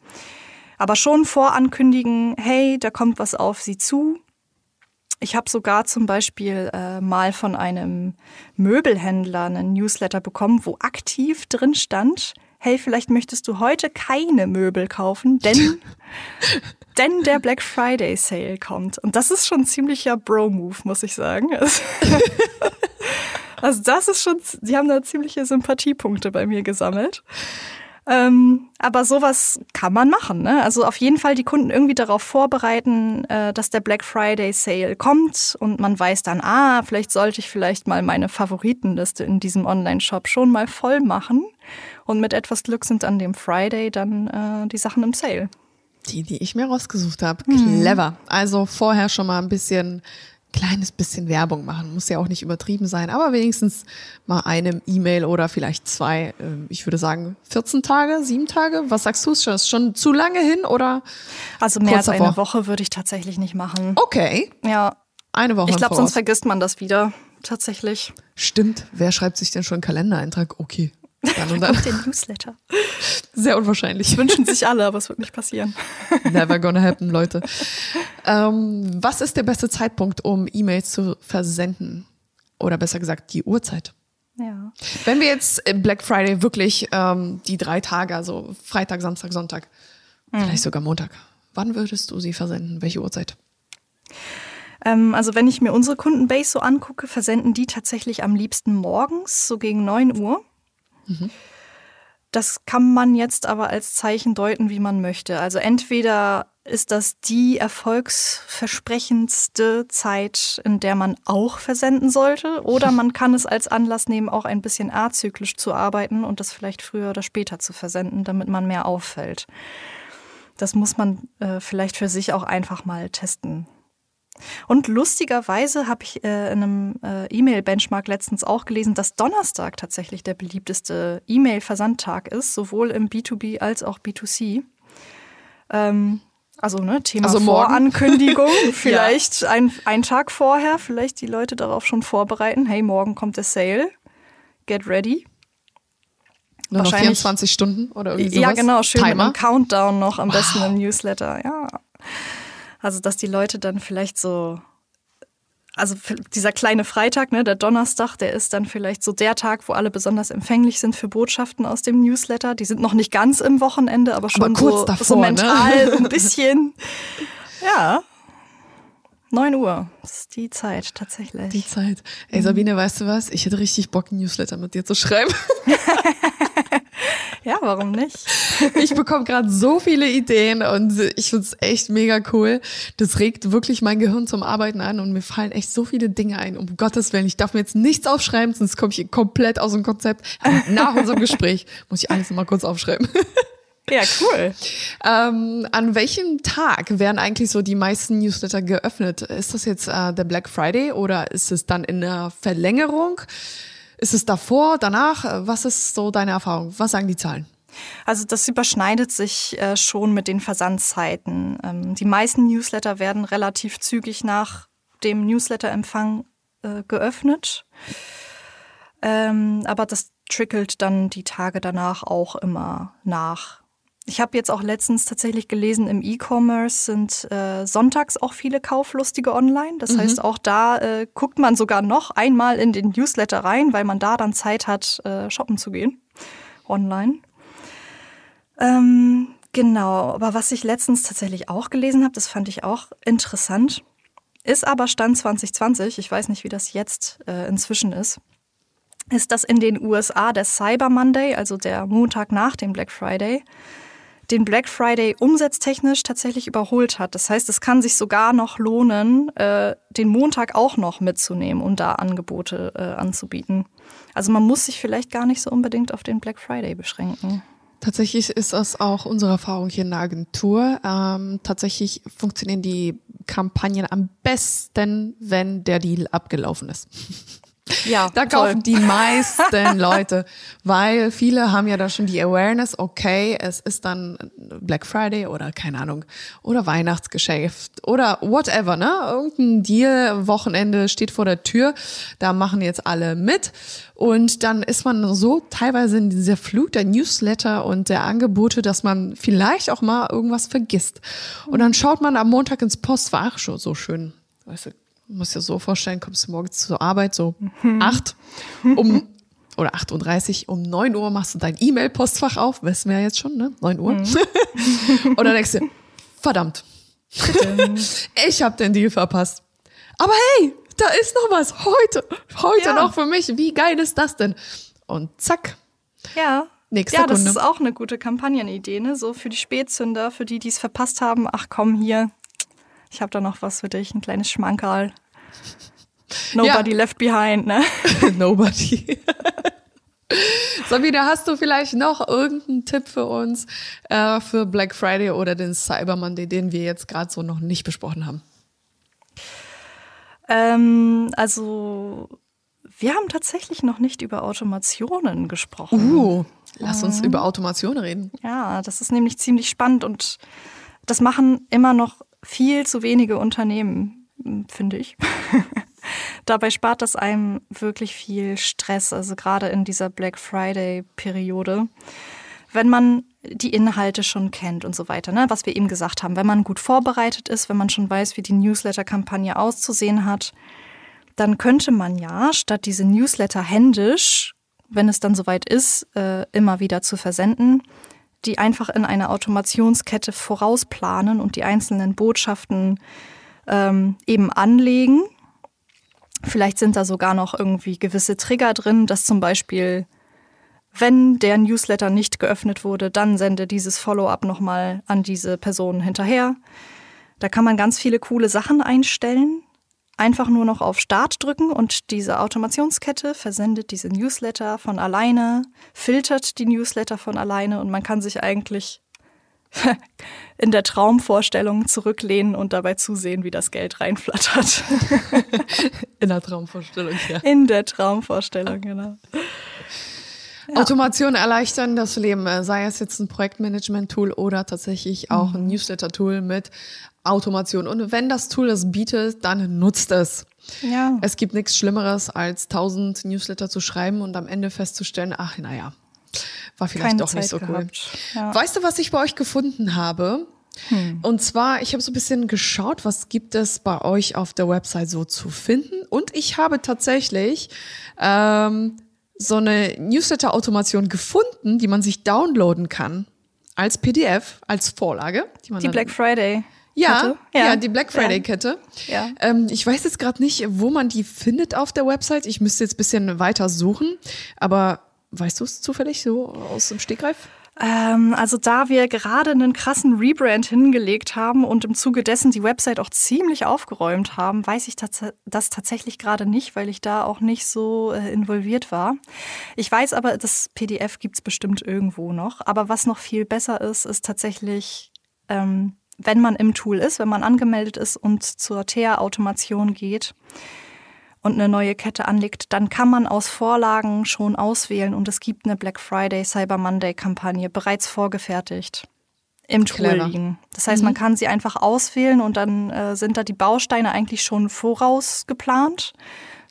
Aber schon vorankündigen, hey, da kommt was auf Sie zu. Ich habe sogar zum Beispiel äh, mal von einem Möbelhändler einen Newsletter bekommen, wo aktiv drin stand, hey, vielleicht möchtest du heute keine Möbel kaufen, denn, denn der Black Friday Sale kommt. Und das ist schon ein ziemlicher Bro-Move, muss ich sagen. Also das ist schon, sie haben da ziemliche Sympathiepunkte bei mir gesammelt. Ähm, aber sowas kann man machen. Ne? Also auf jeden Fall die Kunden irgendwie darauf vorbereiten, äh, dass der Black Friday Sale kommt und man weiß dann, ah, vielleicht sollte ich vielleicht mal meine Favoritenliste in diesem Online-Shop schon mal voll machen. Und mit etwas Glück sind an dem Friday dann äh, die Sachen im Sale.
Die, die ich mir rausgesucht habe. Mhm. Clever. Also vorher schon mal ein bisschen kleines bisschen Werbung machen. Muss ja auch nicht übertrieben sein, aber wenigstens mal eine E-Mail oder vielleicht zwei. Ähm, ich würde sagen 14 Tage, sieben Tage. Was sagst du? Ist schon zu lange hin oder?
Also mehr als davor? eine Woche würde ich tatsächlich nicht machen.
Okay.
Ja.
Eine Woche.
Ich glaube, sonst vergisst man das wieder. Tatsächlich.
Stimmt. Wer schreibt sich denn schon einen Kalendereintrag? Okay.
Dann und dann. Kommt den Newsletter.
Sehr unwahrscheinlich.
Wünschen sich alle, aber es wird nicht passieren.
Never gonna happen, Leute. Ähm, was ist der beste Zeitpunkt, um E-Mails zu versenden? Oder besser gesagt, die Uhrzeit?
Ja.
Wenn wir jetzt Black Friday wirklich ähm, die drei Tage, also Freitag, Samstag, Sonntag, mhm. vielleicht sogar Montag, wann würdest du sie versenden? Welche Uhrzeit?
Ähm, also wenn ich mir unsere Kundenbase so angucke, versenden die tatsächlich am liebsten morgens, so gegen 9 Uhr. Mhm. Das kann man jetzt aber als Zeichen deuten, wie man möchte. Also entweder ist das die erfolgsversprechendste Zeit, in der man auch versenden sollte, oder man kann es als Anlass nehmen, auch ein bisschen azyklisch zu arbeiten und das vielleicht früher oder später zu versenden, damit man mehr auffällt. Das muss man äh, vielleicht für sich auch einfach mal testen. Und lustigerweise habe ich äh, in einem äh, E-Mail-Benchmark letztens auch gelesen, dass Donnerstag tatsächlich der beliebteste E-Mail-Versandtag ist, sowohl im B2B als auch B2C. Ähm, also ne, Thema also Vorankündigung, vielleicht ja. ein, ein Tag vorher, vielleicht die Leute darauf schon vorbereiten, hey, morgen kommt der Sale, get ready.
Nur noch 24 Stunden oder irgendwie sowas?
Ja, genau, schön Timer. mit einem Countdown noch am wow. besten im Newsletter, ja. Also, dass die Leute dann vielleicht so, also dieser kleine Freitag, ne, der Donnerstag, der ist dann vielleicht so der Tag, wo alle besonders empfänglich sind für Botschaften aus dem Newsletter. Die sind noch nicht ganz im Wochenende, aber schon aber so, davor, so mental ne? ein bisschen. Ja. 9 Uhr, das ist die Zeit tatsächlich.
Die Zeit. Ey Sabine, weißt du was? Ich hätte richtig Bock, ein Newsletter mit dir zu schreiben.
Ja, warum nicht?
Ich bekomme gerade so viele Ideen und ich finde es echt mega cool. Das regt wirklich mein Gehirn zum Arbeiten an und mir fallen echt so viele Dinge ein. Um Gottes Willen, ich darf mir jetzt nichts aufschreiben, sonst komme ich komplett aus dem Konzept. Nach unserem Gespräch muss ich alles mal kurz aufschreiben.
Ja, cool.
Ähm, an welchem Tag werden eigentlich so die meisten Newsletter geöffnet? Ist das jetzt äh, der Black Friday oder ist es dann in der Verlängerung? Ist es davor, danach? Was ist so deine Erfahrung? Was sagen die Zahlen?
Also das überschneidet sich äh, schon mit den Versandzeiten. Ähm, die meisten Newsletter werden relativ zügig nach dem Newsletterempfang äh, geöffnet. Ähm, aber das trickelt dann die Tage danach auch immer nach. Ich habe jetzt auch letztens tatsächlich gelesen, im E-Commerce sind äh, sonntags auch viele Kauflustige online. Das mhm. heißt, auch da äh, guckt man sogar noch einmal in den Newsletter rein, weil man da dann Zeit hat, äh, shoppen zu gehen online. Ähm, genau, aber was ich letztens tatsächlich auch gelesen habe, das fand ich auch interessant, ist aber Stand 2020, ich weiß nicht, wie das jetzt äh, inzwischen ist, ist, dass in den USA der Cyber Monday, also der Montag nach dem Black Friday, den Black Friday umsatztechnisch tatsächlich überholt hat. Das heißt, es kann sich sogar noch lohnen, äh, den Montag auch noch mitzunehmen und da Angebote äh, anzubieten. Also man muss sich vielleicht gar nicht so unbedingt auf den Black Friday beschränken.
Tatsächlich ist das auch unsere Erfahrung hier in der Agentur. Ähm, tatsächlich funktionieren die Kampagnen am besten, wenn der Deal abgelaufen ist. Ja, da kaufen toll. die meisten Leute, weil viele haben ja da schon die Awareness, okay, es ist dann Black Friday oder keine Ahnung, oder Weihnachtsgeschäft oder whatever, ne? Irgendein Deal, Wochenende steht vor der Tür, da machen jetzt alle mit und dann ist man so teilweise in dieser Flut der Newsletter und der Angebote, dass man vielleicht auch mal irgendwas vergisst. Und dann schaut man am Montag ins Postfach, schon so schön, weißt du, muss dir so vorstellen, kommst du morgens zur Arbeit, so mhm. acht, um, oder 38, um neun Uhr machst du dein E-Mail-Postfach auf, wissen wir ja jetzt schon, ne? Neun Uhr. Mhm. und dann denkst du, verdammt, ich habe den Deal verpasst. Aber hey, da ist noch was, heute, heute ja. noch für mich, wie geil ist das denn? Und zack.
Ja. Nächste ja, das ist auch eine gute Kampagnenidee, ne? So für die Spätzünder, für die, die es verpasst haben. Ach komm, hier, ich habe da noch was für dich, ein kleines Schmankerl. Nobody ja. left behind, ne?
Nobody. Sabine, hast du vielleicht noch irgendeinen Tipp für uns äh, für Black Friday oder den Cyber Monday, den wir jetzt gerade so noch nicht besprochen haben?
Ähm, also wir haben tatsächlich noch nicht über Automationen gesprochen.
Uh, lass uns mhm. über Automationen reden.
Ja, das ist nämlich ziemlich spannend und das machen immer noch viel zu wenige Unternehmen, finde ich. Dabei spart das einem wirklich viel Stress, also gerade in dieser Black Friday-Periode. Wenn man die Inhalte schon kennt und so weiter, ne? was wir eben gesagt haben, wenn man gut vorbereitet ist, wenn man schon weiß, wie die Newsletter-Kampagne auszusehen hat, dann könnte man ja, statt diese Newsletter händisch, wenn es dann soweit ist, äh, immer wieder zu versenden, die einfach in einer Automationskette vorausplanen und die einzelnen Botschaften ähm, eben anlegen. Vielleicht sind da sogar noch irgendwie gewisse Trigger drin, dass zum Beispiel, wenn der Newsletter nicht geöffnet wurde, dann sende dieses Follow-up nochmal an diese Person hinterher. Da kann man ganz viele coole Sachen einstellen einfach nur noch auf Start drücken und diese Automationskette versendet diese Newsletter von alleine, filtert die Newsletter von alleine und man kann sich eigentlich in der Traumvorstellung zurücklehnen und dabei zusehen, wie das Geld reinflattert.
In der Traumvorstellung, ja.
In der Traumvorstellung, genau.
Ja. Automation erleichtern das Leben, äh, sei es jetzt ein Projektmanagement-Tool oder tatsächlich auch ein mhm. Newsletter-Tool mit Automation. Und wenn das Tool es bietet, dann nutzt es. Ja. Es gibt nichts Schlimmeres, als tausend Newsletter zu schreiben und am Ende festzustellen, ach, naja, war vielleicht Keine doch Zeit nicht so cool. Ja. Weißt du, was ich bei euch gefunden habe? Hm. Und zwar, ich habe so ein bisschen geschaut, was gibt es bei euch auf der Website so zu finden. Und ich habe tatsächlich ähm, so eine Newsletter-Automation gefunden, die man sich downloaden kann als PDF, als Vorlage.
Die, die Black Friday.
Ja, ja, ja, die Black Friday-Kette. Ja. Ähm, ich weiß jetzt gerade nicht, wo man die findet auf der Website. Ich müsste jetzt bisschen weiter suchen. Aber Weißt du es zufällig so aus dem Stegreif?
Ähm, also da wir gerade einen krassen Rebrand hingelegt haben und im Zuge dessen die Website auch ziemlich aufgeräumt haben, weiß ich tats das tatsächlich gerade nicht, weil ich da auch nicht so äh, involviert war. Ich weiß aber, das PDF gibt es bestimmt irgendwo noch. Aber was noch viel besser ist, ist tatsächlich, ähm, wenn man im Tool ist, wenn man angemeldet ist und zur TEA-Automation geht, und eine neue Kette anlegt, dann kann man aus Vorlagen schon auswählen und es gibt eine Black Friday, Cyber Monday Kampagne bereits vorgefertigt im Tool Clever. liegen. Das heißt, mhm. man kann sie einfach auswählen und dann äh, sind da die Bausteine eigentlich schon vorausgeplant.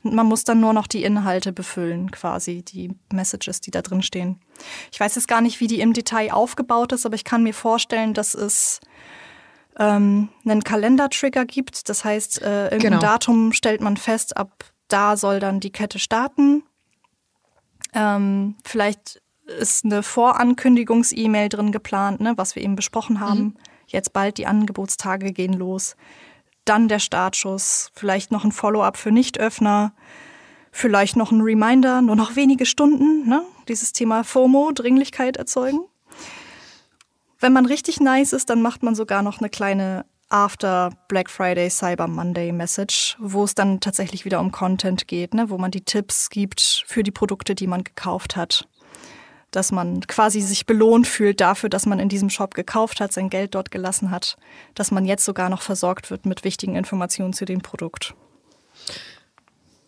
Man muss dann nur noch die Inhalte befüllen, quasi die Messages, die da drin stehen. Ich weiß jetzt gar nicht, wie die im Detail aufgebaut ist, aber ich kann mir vorstellen, dass es ähm, einen Kalendertrigger gibt. Das heißt, äh, irgendein genau. Datum stellt man fest, ab da soll dann die Kette starten. Ähm, vielleicht ist eine Vorankündigungs-E-Mail drin geplant, ne, was wir eben besprochen haben. Mhm. Jetzt bald die Angebotstage gehen los. Dann der Startschuss, vielleicht noch ein Follow-up für Nichtöffner, vielleicht noch ein Reminder, nur noch wenige Stunden, ne? dieses Thema FOMO, Dringlichkeit erzeugen. Wenn man richtig nice ist, dann macht man sogar noch eine kleine After Black Friday Cyber Monday Message, wo es dann tatsächlich wieder um Content geht, ne? wo man die Tipps gibt für die Produkte, die man gekauft hat. Dass man quasi sich belohnt fühlt dafür, dass man in diesem Shop gekauft hat, sein Geld dort gelassen hat, dass man jetzt sogar noch versorgt wird mit wichtigen Informationen zu dem Produkt.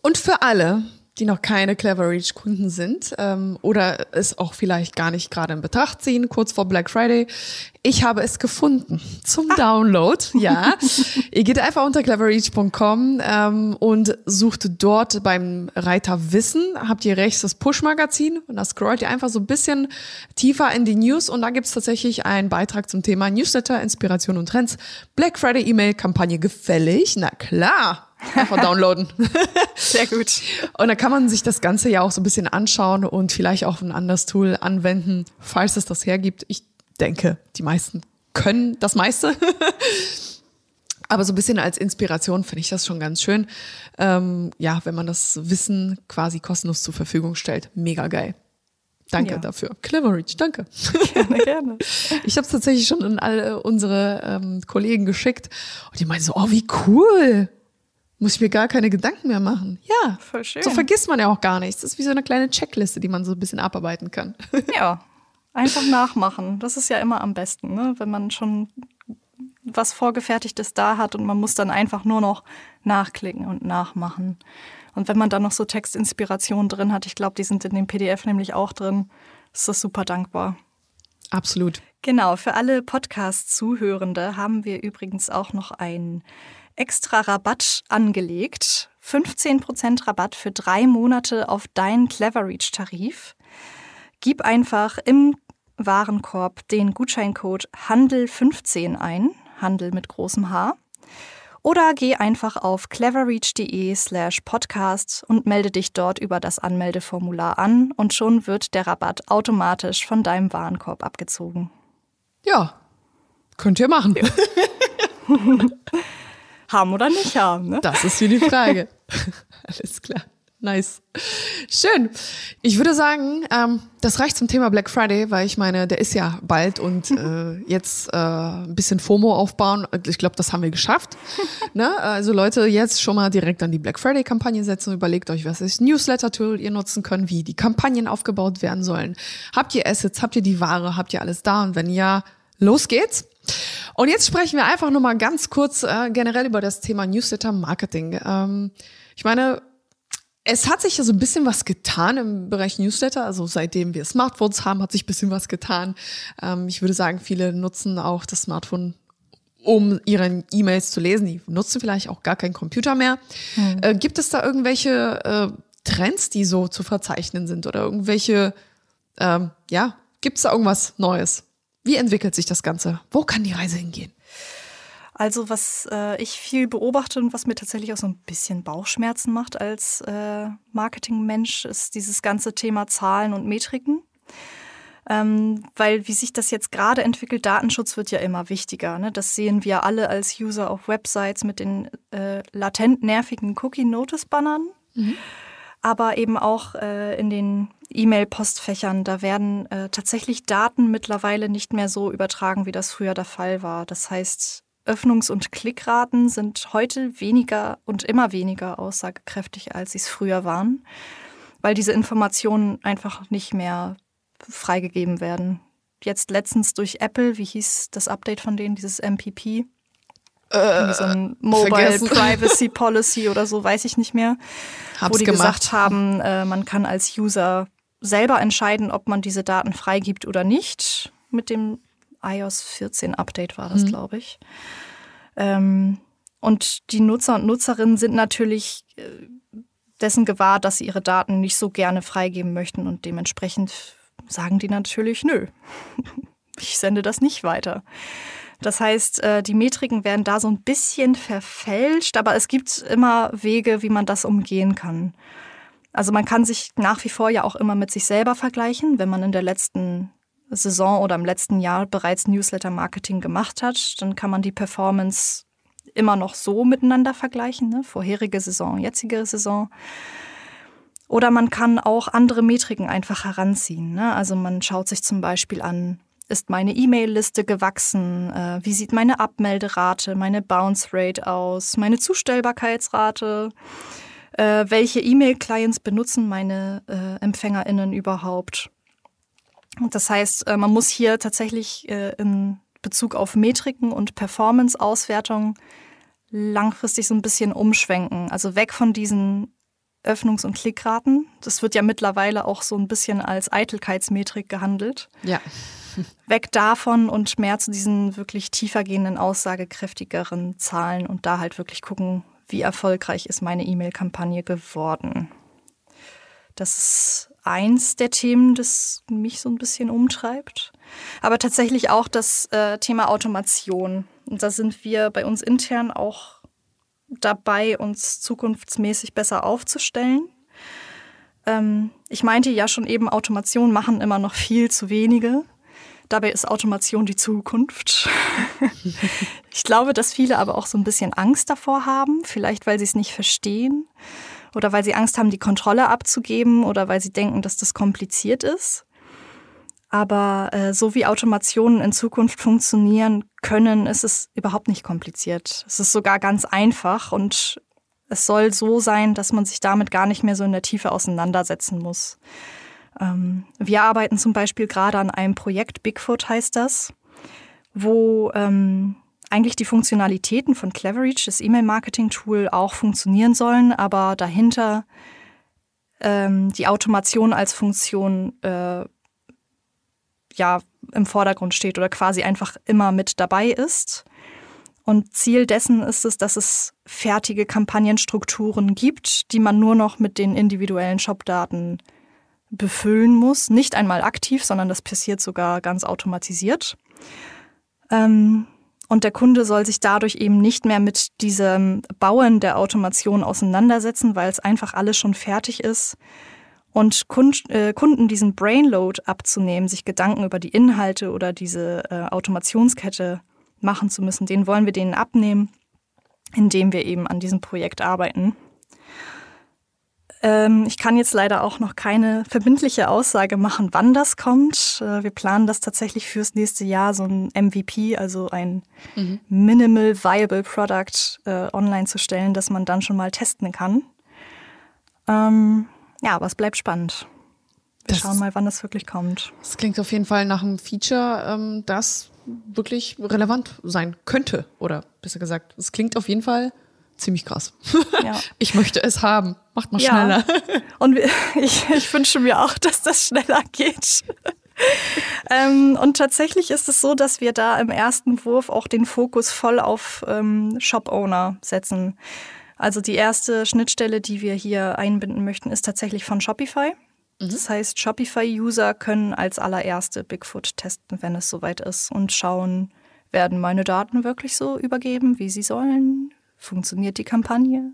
Und für alle, die noch keine Clever Reach Kunden sind ähm, oder es auch vielleicht gar nicht gerade in Betracht ziehen, kurz vor Black Friday. Ich habe es gefunden zum ah. Download. Ja, ihr geht einfach unter cleverreach.com ähm, und sucht dort beim Reiter Wissen, habt ihr rechts das Push-Magazin und da scrollt ihr einfach so ein bisschen tiefer in die News und da gibt's tatsächlich einen Beitrag zum Thema Newsletter, Inspiration und Trends. Black Friday E-Mail-Kampagne gefällig? Na klar, Einfach downloaden.
Sehr gut.
Und dann kann man sich das Ganze ja auch so ein bisschen anschauen und vielleicht auch ein anderes Tool anwenden, falls es das hergibt. Ich denke, die meisten können das meiste. Aber so ein bisschen als Inspiration finde ich das schon ganz schön. Ähm, ja, wenn man das Wissen quasi kostenlos zur Verfügung stellt. Mega geil. Danke ja. dafür. Cleverage, danke. Gerne, gerne. Ich habe es tatsächlich schon an alle unsere ähm, Kollegen geschickt und die meinen so, oh, wie cool muss ich mir gar keine Gedanken mehr machen. Ja, voll schön. So vergisst man ja auch gar nichts. Das ist wie so eine kleine Checkliste, die man so ein bisschen abarbeiten kann.
Ja, einfach nachmachen. Das ist ja immer am besten, ne? wenn man schon was Vorgefertigtes da hat und man muss dann einfach nur noch nachklicken und nachmachen. Und wenn man dann noch so Textinspirationen drin hat, ich glaube, die sind in dem PDF nämlich auch drin, ist das super dankbar.
Absolut.
Genau, für alle Podcast-Zuhörende haben wir übrigens auch noch ein extra Rabatt angelegt. 15% Rabatt für drei Monate auf deinen Cleverreach-Tarif. Gib einfach im Warenkorb den Gutscheincode Handel15 ein, Handel mit großem H. Oder geh einfach auf cleverreach.de slash podcast und melde dich dort über das Anmeldeformular an und schon wird der Rabatt automatisch von deinem Warenkorb abgezogen.
Ja, könnt ihr machen.
Haben oder nicht haben. Ne?
Das ist hier die Frage. Alles klar. Nice. Schön. Ich würde sagen, ähm, das reicht zum Thema Black Friday, weil ich meine, der ist ja bald und äh, jetzt äh, ein bisschen FOMO aufbauen. Ich glaube, das haben wir geschafft. ne? Also Leute, jetzt schon mal direkt an die Black Friday-Kampagne setzen. Überlegt euch, was ist Newsletter-Tool ihr nutzen könnt, wie die Kampagnen aufgebaut werden sollen. Habt ihr Assets, habt ihr die Ware, habt ihr alles da? Und wenn ja, los geht's. Und jetzt sprechen wir einfach nur mal ganz kurz äh, generell über das Thema Newsletter Marketing. Ähm, ich meine, es hat sich ja so ein bisschen was getan im Bereich Newsletter. Also seitdem wir Smartphones haben, hat sich ein bisschen was getan. Ähm, ich würde sagen, viele nutzen auch das Smartphone um ihre E-Mails zu lesen. Die nutzen vielleicht auch gar keinen Computer mehr. Hm. Äh, gibt es da irgendwelche äh, Trends, die so zu verzeichnen sind oder irgendwelche, ähm, ja, gibt es da irgendwas Neues? Wie entwickelt sich das Ganze? Wo kann die Reise hingehen?
Also was äh, ich viel beobachte und was mir tatsächlich auch so ein bisschen Bauchschmerzen macht als äh, Marketingmensch, ist dieses ganze Thema Zahlen und Metriken. Ähm, weil wie sich das jetzt gerade entwickelt, Datenschutz wird ja immer wichtiger. Ne? Das sehen wir alle als User auf Websites mit den äh, latent nervigen Cookie-Notice-Bannern. Mhm. Aber eben auch äh, in den E-Mail-Postfächern. Da werden äh, tatsächlich Daten mittlerweile nicht mehr so übertragen, wie das früher der Fall war. Das heißt, Öffnungs- und Klickraten sind heute weniger und immer weniger aussagekräftig, als sie es früher waren, weil diese Informationen einfach nicht mehr freigegeben werden. Jetzt letztens durch Apple, wie hieß das Update von denen, dieses MPP? Äh, so ein Mobile vergessen. Privacy Policy oder so, weiß ich nicht mehr. Hab's wo die gemacht. gesagt haben, äh, man kann als User selber entscheiden, ob man diese Daten freigibt oder nicht. Mit dem iOS 14 Update war das, mhm. glaube ich. Ähm, und die Nutzer und Nutzerinnen sind natürlich äh, dessen gewahr, dass sie ihre Daten nicht so gerne freigeben möchten und dementsprechend sagen die natürlich, nö, ich sende das nicht weiter. Das heißt, äh, die Metriken werden da so ein bisschen verfälscht, aber es gibt immer Wege, wie man das umgehen kann. Also man kann sich nach wie vor ja auch immer mit sich selber vergleichen, wenn man in der letzten Saison oder im letzten Jahr bereits Newsletter-Marketing gemacht hat, dann kann man die Performance immer noch so miteinander vergleichen, ne? vorherige Saison, jetzige Saison. Oder man kann auch andere Metriken einfach heranziehen. Ne? Also man schaut sich zum Beispiel an, ist meine E-Mail-Liste gewachsen? Äh, wie sieht meine Abmelderate, meine Bounce Rate aus? Meine Zustellbarkeitsrate? Äh, welche E-Mail-Clients benutzen meine äh, EmpfängerInnen überhaupt? Das heißt, äh, man muss hier tatsächlich in Bezug auf Metriken und Performance-Auswertung langfristig so ein bisschen umschwenken. Also weg von diesen Öffnungs- und Klickraten. Das wird ja mittlerweile auch so ein bisschen als Eitelkeitsmetrik gehandelt.
Ja.
Weg davon und mehr zu diesen wirklich tiefergehenden, aussagekräftigeren Zahlen und da halt wirklich gucken, wie erfolgreich ist meine E-Mail-Kampagne geworden. Das ist eins der Themen, das mich so ein bisschen umtreibt. Aber tatsächlich auch das äh, Thema Automation. Und da sind wir bei uns intern auch dabei, uns zukunftsmäßig besser aufzustellen. Ähm, ich meinte ja schon eben, Automation machen immer noch viel zu wenige. Dabei ist Automation die Zukunft. ich glaube, dass viele aber auch so ein bisschen Angst davor haben, vielleicht weil sie es nicht verstehen oder weil sie Angst haben, die Kontrolle abzugeben oder weil sie denken, dass das kompliziert ist. Aber äh, so wie Automationen in Zukunft funktionieren können, ist es überhaupt nicht kompliziert. Es ist sogar ganz einfach und es soll so sein, dass man sich damit gar nicht mehr so in der Tiefe auseinandersetzen muss. Ähm, wir arbeiten zum Beispiel gerade an einem Projekt, Bigfoot heißt das, wo ähm, eigentlich die Funktionalitäten von Cleverreach, das E-Mail-Marketing-Tool, auch funktionieren sollen, aber dahinter ähm, die Automation als Funktion äh, ja im Vordergrund steht oder quasi einfach immer mit dabei ist. Und Ziel dessen ist es, dass es fertige Kampagnenstrukturen gibt, die man nur noch mit den individuellen Shopdaten befüllen muss. Nicht einmal aktiv, sondern das passiert sogar ganz automatisiert. Ähm, und der Kunde soll sich dadurch eben nicht mehr mit diesem Bauen der Automation auseinandersetzen, weil es einfach alles schon fertig ist. Und äh, Kunden diesen Brainload abzunehmen, sich Gedanken über die Inhalte oder diese äh, Automationskette machen zu müssen, den wollen wir denen abnehmen, indem wir eben an diesem Projekt arbeiten. Ähm, ich kann jetzt leider auch noch keine verbindliche Aussage machen, wann das kommt. Äh, wir planen das tatsächlich fürs nächste Jahr, so ein MVP, also ein mhm. Minimal Viable Product äh, online zu stellen, das man dann schon mal testen kann. Ähm, ja, aber es bleibt spannend. Wir das schauen mal, wann das wirklich kommt.
Das klingt auf jeden Fall nach einem Feature, ähm, das wirklich relevant sein könnte. Oder besser gesagt, es klingt auf jeden Fall ziemlich krass. Ja. Ich möchte es haben. Macht mal schneller.
Ja. Und ich, ich wünsche mir auch, dass das schneller geht. ähm, und tatsächlich ist es so, dass wir da im ersten Wurf auch den Fokus voll auf ähm, Shop-Owner setzen. Also die erste Schnittstelle, die wir hier einbinden möchten, ist tatsächlich von Shopify. Mhm. Das heißt, Shopify-User können als allererste Bigfoot testen, wenn es soweit ist und schauen, werden meine Daten wirklich so übergeben, wie sie sollen? Funktioniert die Kampagne?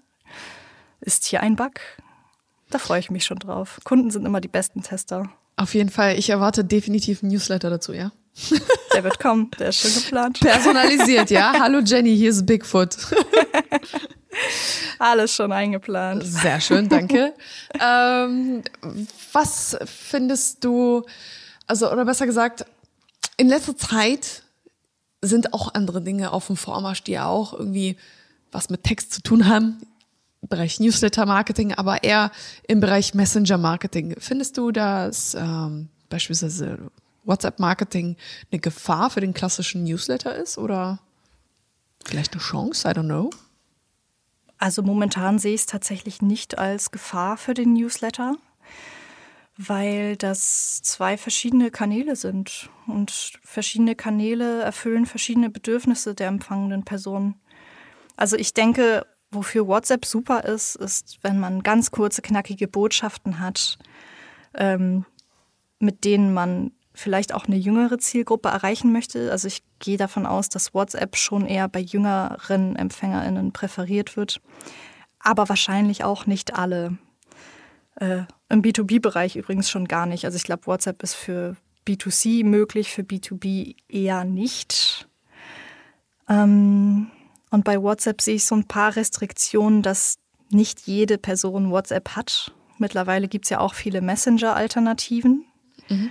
Ist hier ein Bug? Da freue ich mich schon drauf. Kunden sind immer die besten Tester.
Auf jeden Fall. Ich erwarte definitiv einen Newsletter dazu, ja?
Der wird kommen. Der ist schön geplant.
Personalisiert, ja? Hallo Jenny, hier ist Bigfoot.
Alles schon eingeplant.
Sehr schön, danke. ähm, was findest du, also, oder besser gesagt, in letzter Zeit sind auch andere Dinge auf dem Vormarsch, die ja auch irgendwie was mit Text zu tun haben. Im Bereich Newsletter-Marketing, aber eher im Bereich Messenger-Marketing. Findest du, dass ähm, beispielsweise WhatsApp-Marketing eine Gefahr für den klassischen Newsletter ist oder vielleicht eine Chance? I don't know.
Also momentan sehe ich es tatsächlich nicht als Gefahr für den Newsletter, weil das zwei verschiedene Kanäle sind und verschiedene Kanäle erfüllen verschiedene Bedürfnisse der empfangenden Person. Also ich denke, wofür WhatsApp super ist, ist, wenn man ganz kurze, knackige Botschaften hat, ähm, mit denen man vielleicht auch eine jüngere Zielgruppe erreichen möchte. Also ich gehe davon aus, dass WhatsApp schon eher bei jüngeren EmpfängerInnen präferiert wird, aber wahrscheinlich auch nicht alle. Äh, Im B2B-Bereich übrigens schon gar nicht. Also ich glaube, WhatsApp ist für B2C möglich, für B2B eher nicht. Ähm, und bei WhatsApp sehe ich so ein paar Restriktionen, dass nicht jede Person WhatsApp hat. Mittlerweile gibt es ja auch viele Messenger-Alternativen. Mhm.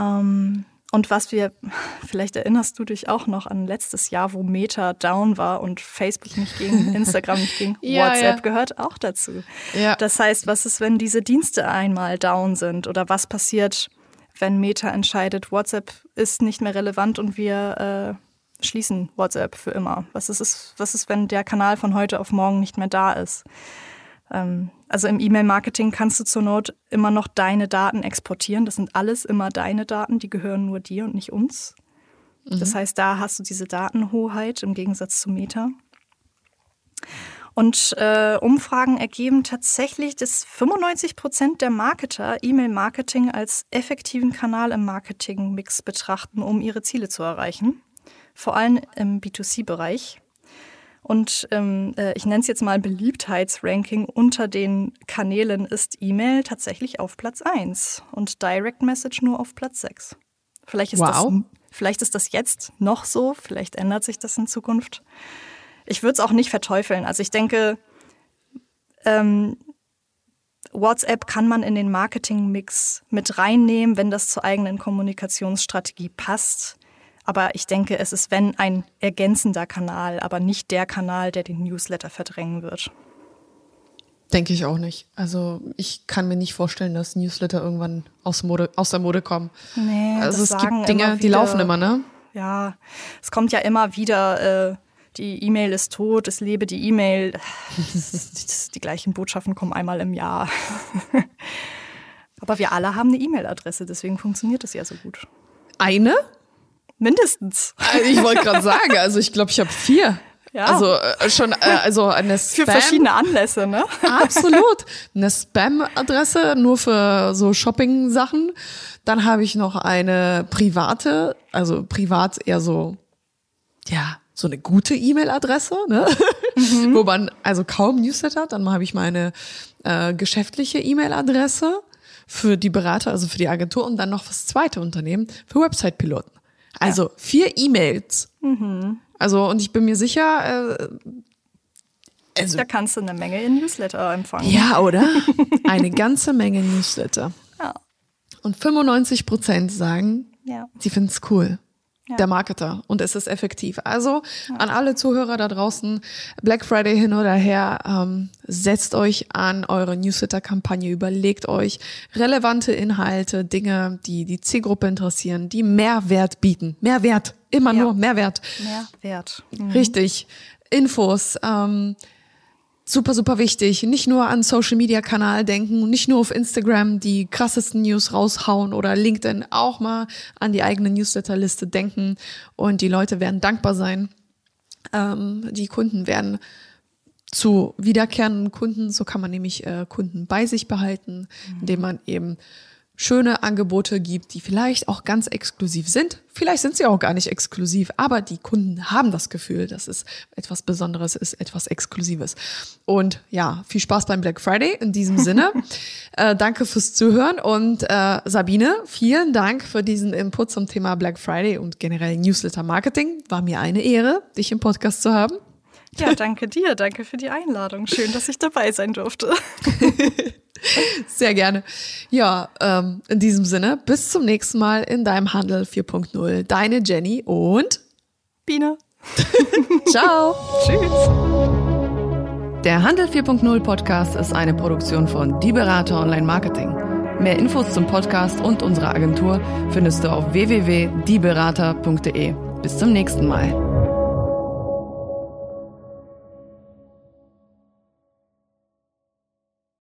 Ähm, und was wir, vielleicht erinnerst du dich auch noch an letztes Jahr, wo Meta down war und Facebook nicht ging, Instagram nicht ging, ja, WhatsApp ja. gehört auch dazu. Ja. Das heißt, was ist, wenn diese Dienste einmal down sind oder was passiert, wenn Meta entscheidet, WhatsApp ist nicht mehr relevant und wir äh, schließen WhatsApp für immer? Was ist, was ist, wenn der Kanal von heute auf morgen nicht mehr da ist? Ähm, also im E-Mail-Marketing kannst du zur Not immer noch deine Daten exportieren. Das sind alles immer deine Daten, die gehören nur dir und nicht uns. Mhm. Das heißt, da hast du diese Datenhoheit im Gegensatz zu Meta. Und äh, Umfragen ergeben tatsächlich, dass 95 Prozent der Marketer E-Mail-Marketing als effektiven Kanal im Marketing-Mix betrachten, um ihre Ziele zu erreichen. Vor allem im B2C-Bereich. Und ähm, äh, ich nenne es jetzt mal Beliebtheitsranking unter den Kanälen ist E-Mail tatsächlich auf Platz 1 und Direct Message nur auf Platz 6. Vielleicht ist, wow. das, vielleicht ist das jetzt noch so, vielleicht ändert sich das in Zukunft. Ich würde es auch nicht verteufeln. Also ich denke, ähm, WhatsApp kann man in den Marketing-Mix mit reinnehmen, wenn das zur eigenen Kommunikationsstrategie passt. Aber ich denke, es ist, wenn, ein ergänzender Kanal, aber nicht der Kanal, der den Newsletter verdrängen wird.
Denke ich auch nicht. Also ich kann mir nicht vorstellen, dass Newsletter irgendwann aus, Mode, aus der Mode kommen. Nee, also es gibt Dinge, die laufen immer, ne?
Ja, es kommt ja immer wieder, äh, die E-Mail ist tot, es lebe die E-Mail. die gleichen Botschaften kommen einmal im Jahr. Aber wir alle haben eine E-Mail-Adresse, deswegen funktioniert das ja so gut.
Eine?
Mindestens.
Also ich wollte gerade sagen, also ich glaube, ich habe vier. Ja. Also äh, schon, äh, also eine Spam.
Für verschiedene Anlässe, ne?
Absolut. Eine Spam-Adresse nur für so Shopping-Sachen. Dann habe ich noch eine private, also privat eher so, ja, so eine gute E-Mail-Adresse, ne? Mhm. wo man also kaum Newsletter hat. Dann habe ich meine äh, geschäftliche E-Mail-Adresse für die Berater, also für die Agentur und dann noch fürs zweite Unternehmen für Website-Piloten. Also ja. vier E-Mails. Mhm. Also, und ich bin mir sicher, äh,
also, da kannst du eine Menge in Newsletter empfangen.
Ja, oder? Eine ganze Menge Newsletter. Ja. Und 95 Prozent sagen, ja. sie finden es cool ja. der Marketer und es ist effektiv. Also ja. an alle Zuhörer da draußen, Black Friday hin oder her, ähm, setzt euch an eure Newsletter-Kampagne, überlegt euch relevante Inhalte, Dinge, die die Zielgruppe interessieren, die Mehrwert bieten. Mehrwert, immer ja. nur Mehrwert.
Mehrwert.
Mhm. Richtig. Infos, ähm, super, super wichtig. Nicht nur an Social Media Kanal denken, nicht nur auf Instagram die krassesten News raushauen oder LinkedIn auch mal an die eigene Newsletterliste denken und die Leute werden dankbar sein. Ähm, die Kunden werden zu wiederkehrenden Kunden, so kann man nämlich äh, Kunden bei sich behalten, mhm. indem man eben schöne Angebote gibt, die vielleicht auch ganz exklusiv sind. Vielleicht sind sie auch gar nicht exklusiv, aber die Kunden haben das Gefühl, dass es etwas Besonderes ist, etwas Exklusives. Und ja, viel Spaß beim Black Friday in diesem Sinne. äh, danke fürs Zuhören und äh, Sabine, vielen Dank für diesen Input zum Thema Black Friday und generell Newsletter Marketing. War mir eine Ehre, dich im Podcast zu haben.
Ja, danke dir. Danke für die Einladung. Schön, dass ich dabei sein durfte.
Sehr gerne. Ja, ähm, in diesem Sinne, bis zum nächsten Mal in deinem Handel 4.0. Deine Jenny und
Biene.
Ciao.
Tschüss.
Der Handel 4.0 Podcast ist eine Produktion von Die Berater Online Marketing. Mehr Infos zum Podcast und unserer Agentur findest du auf www.dieberater.de. Bis zum nächsten Mal.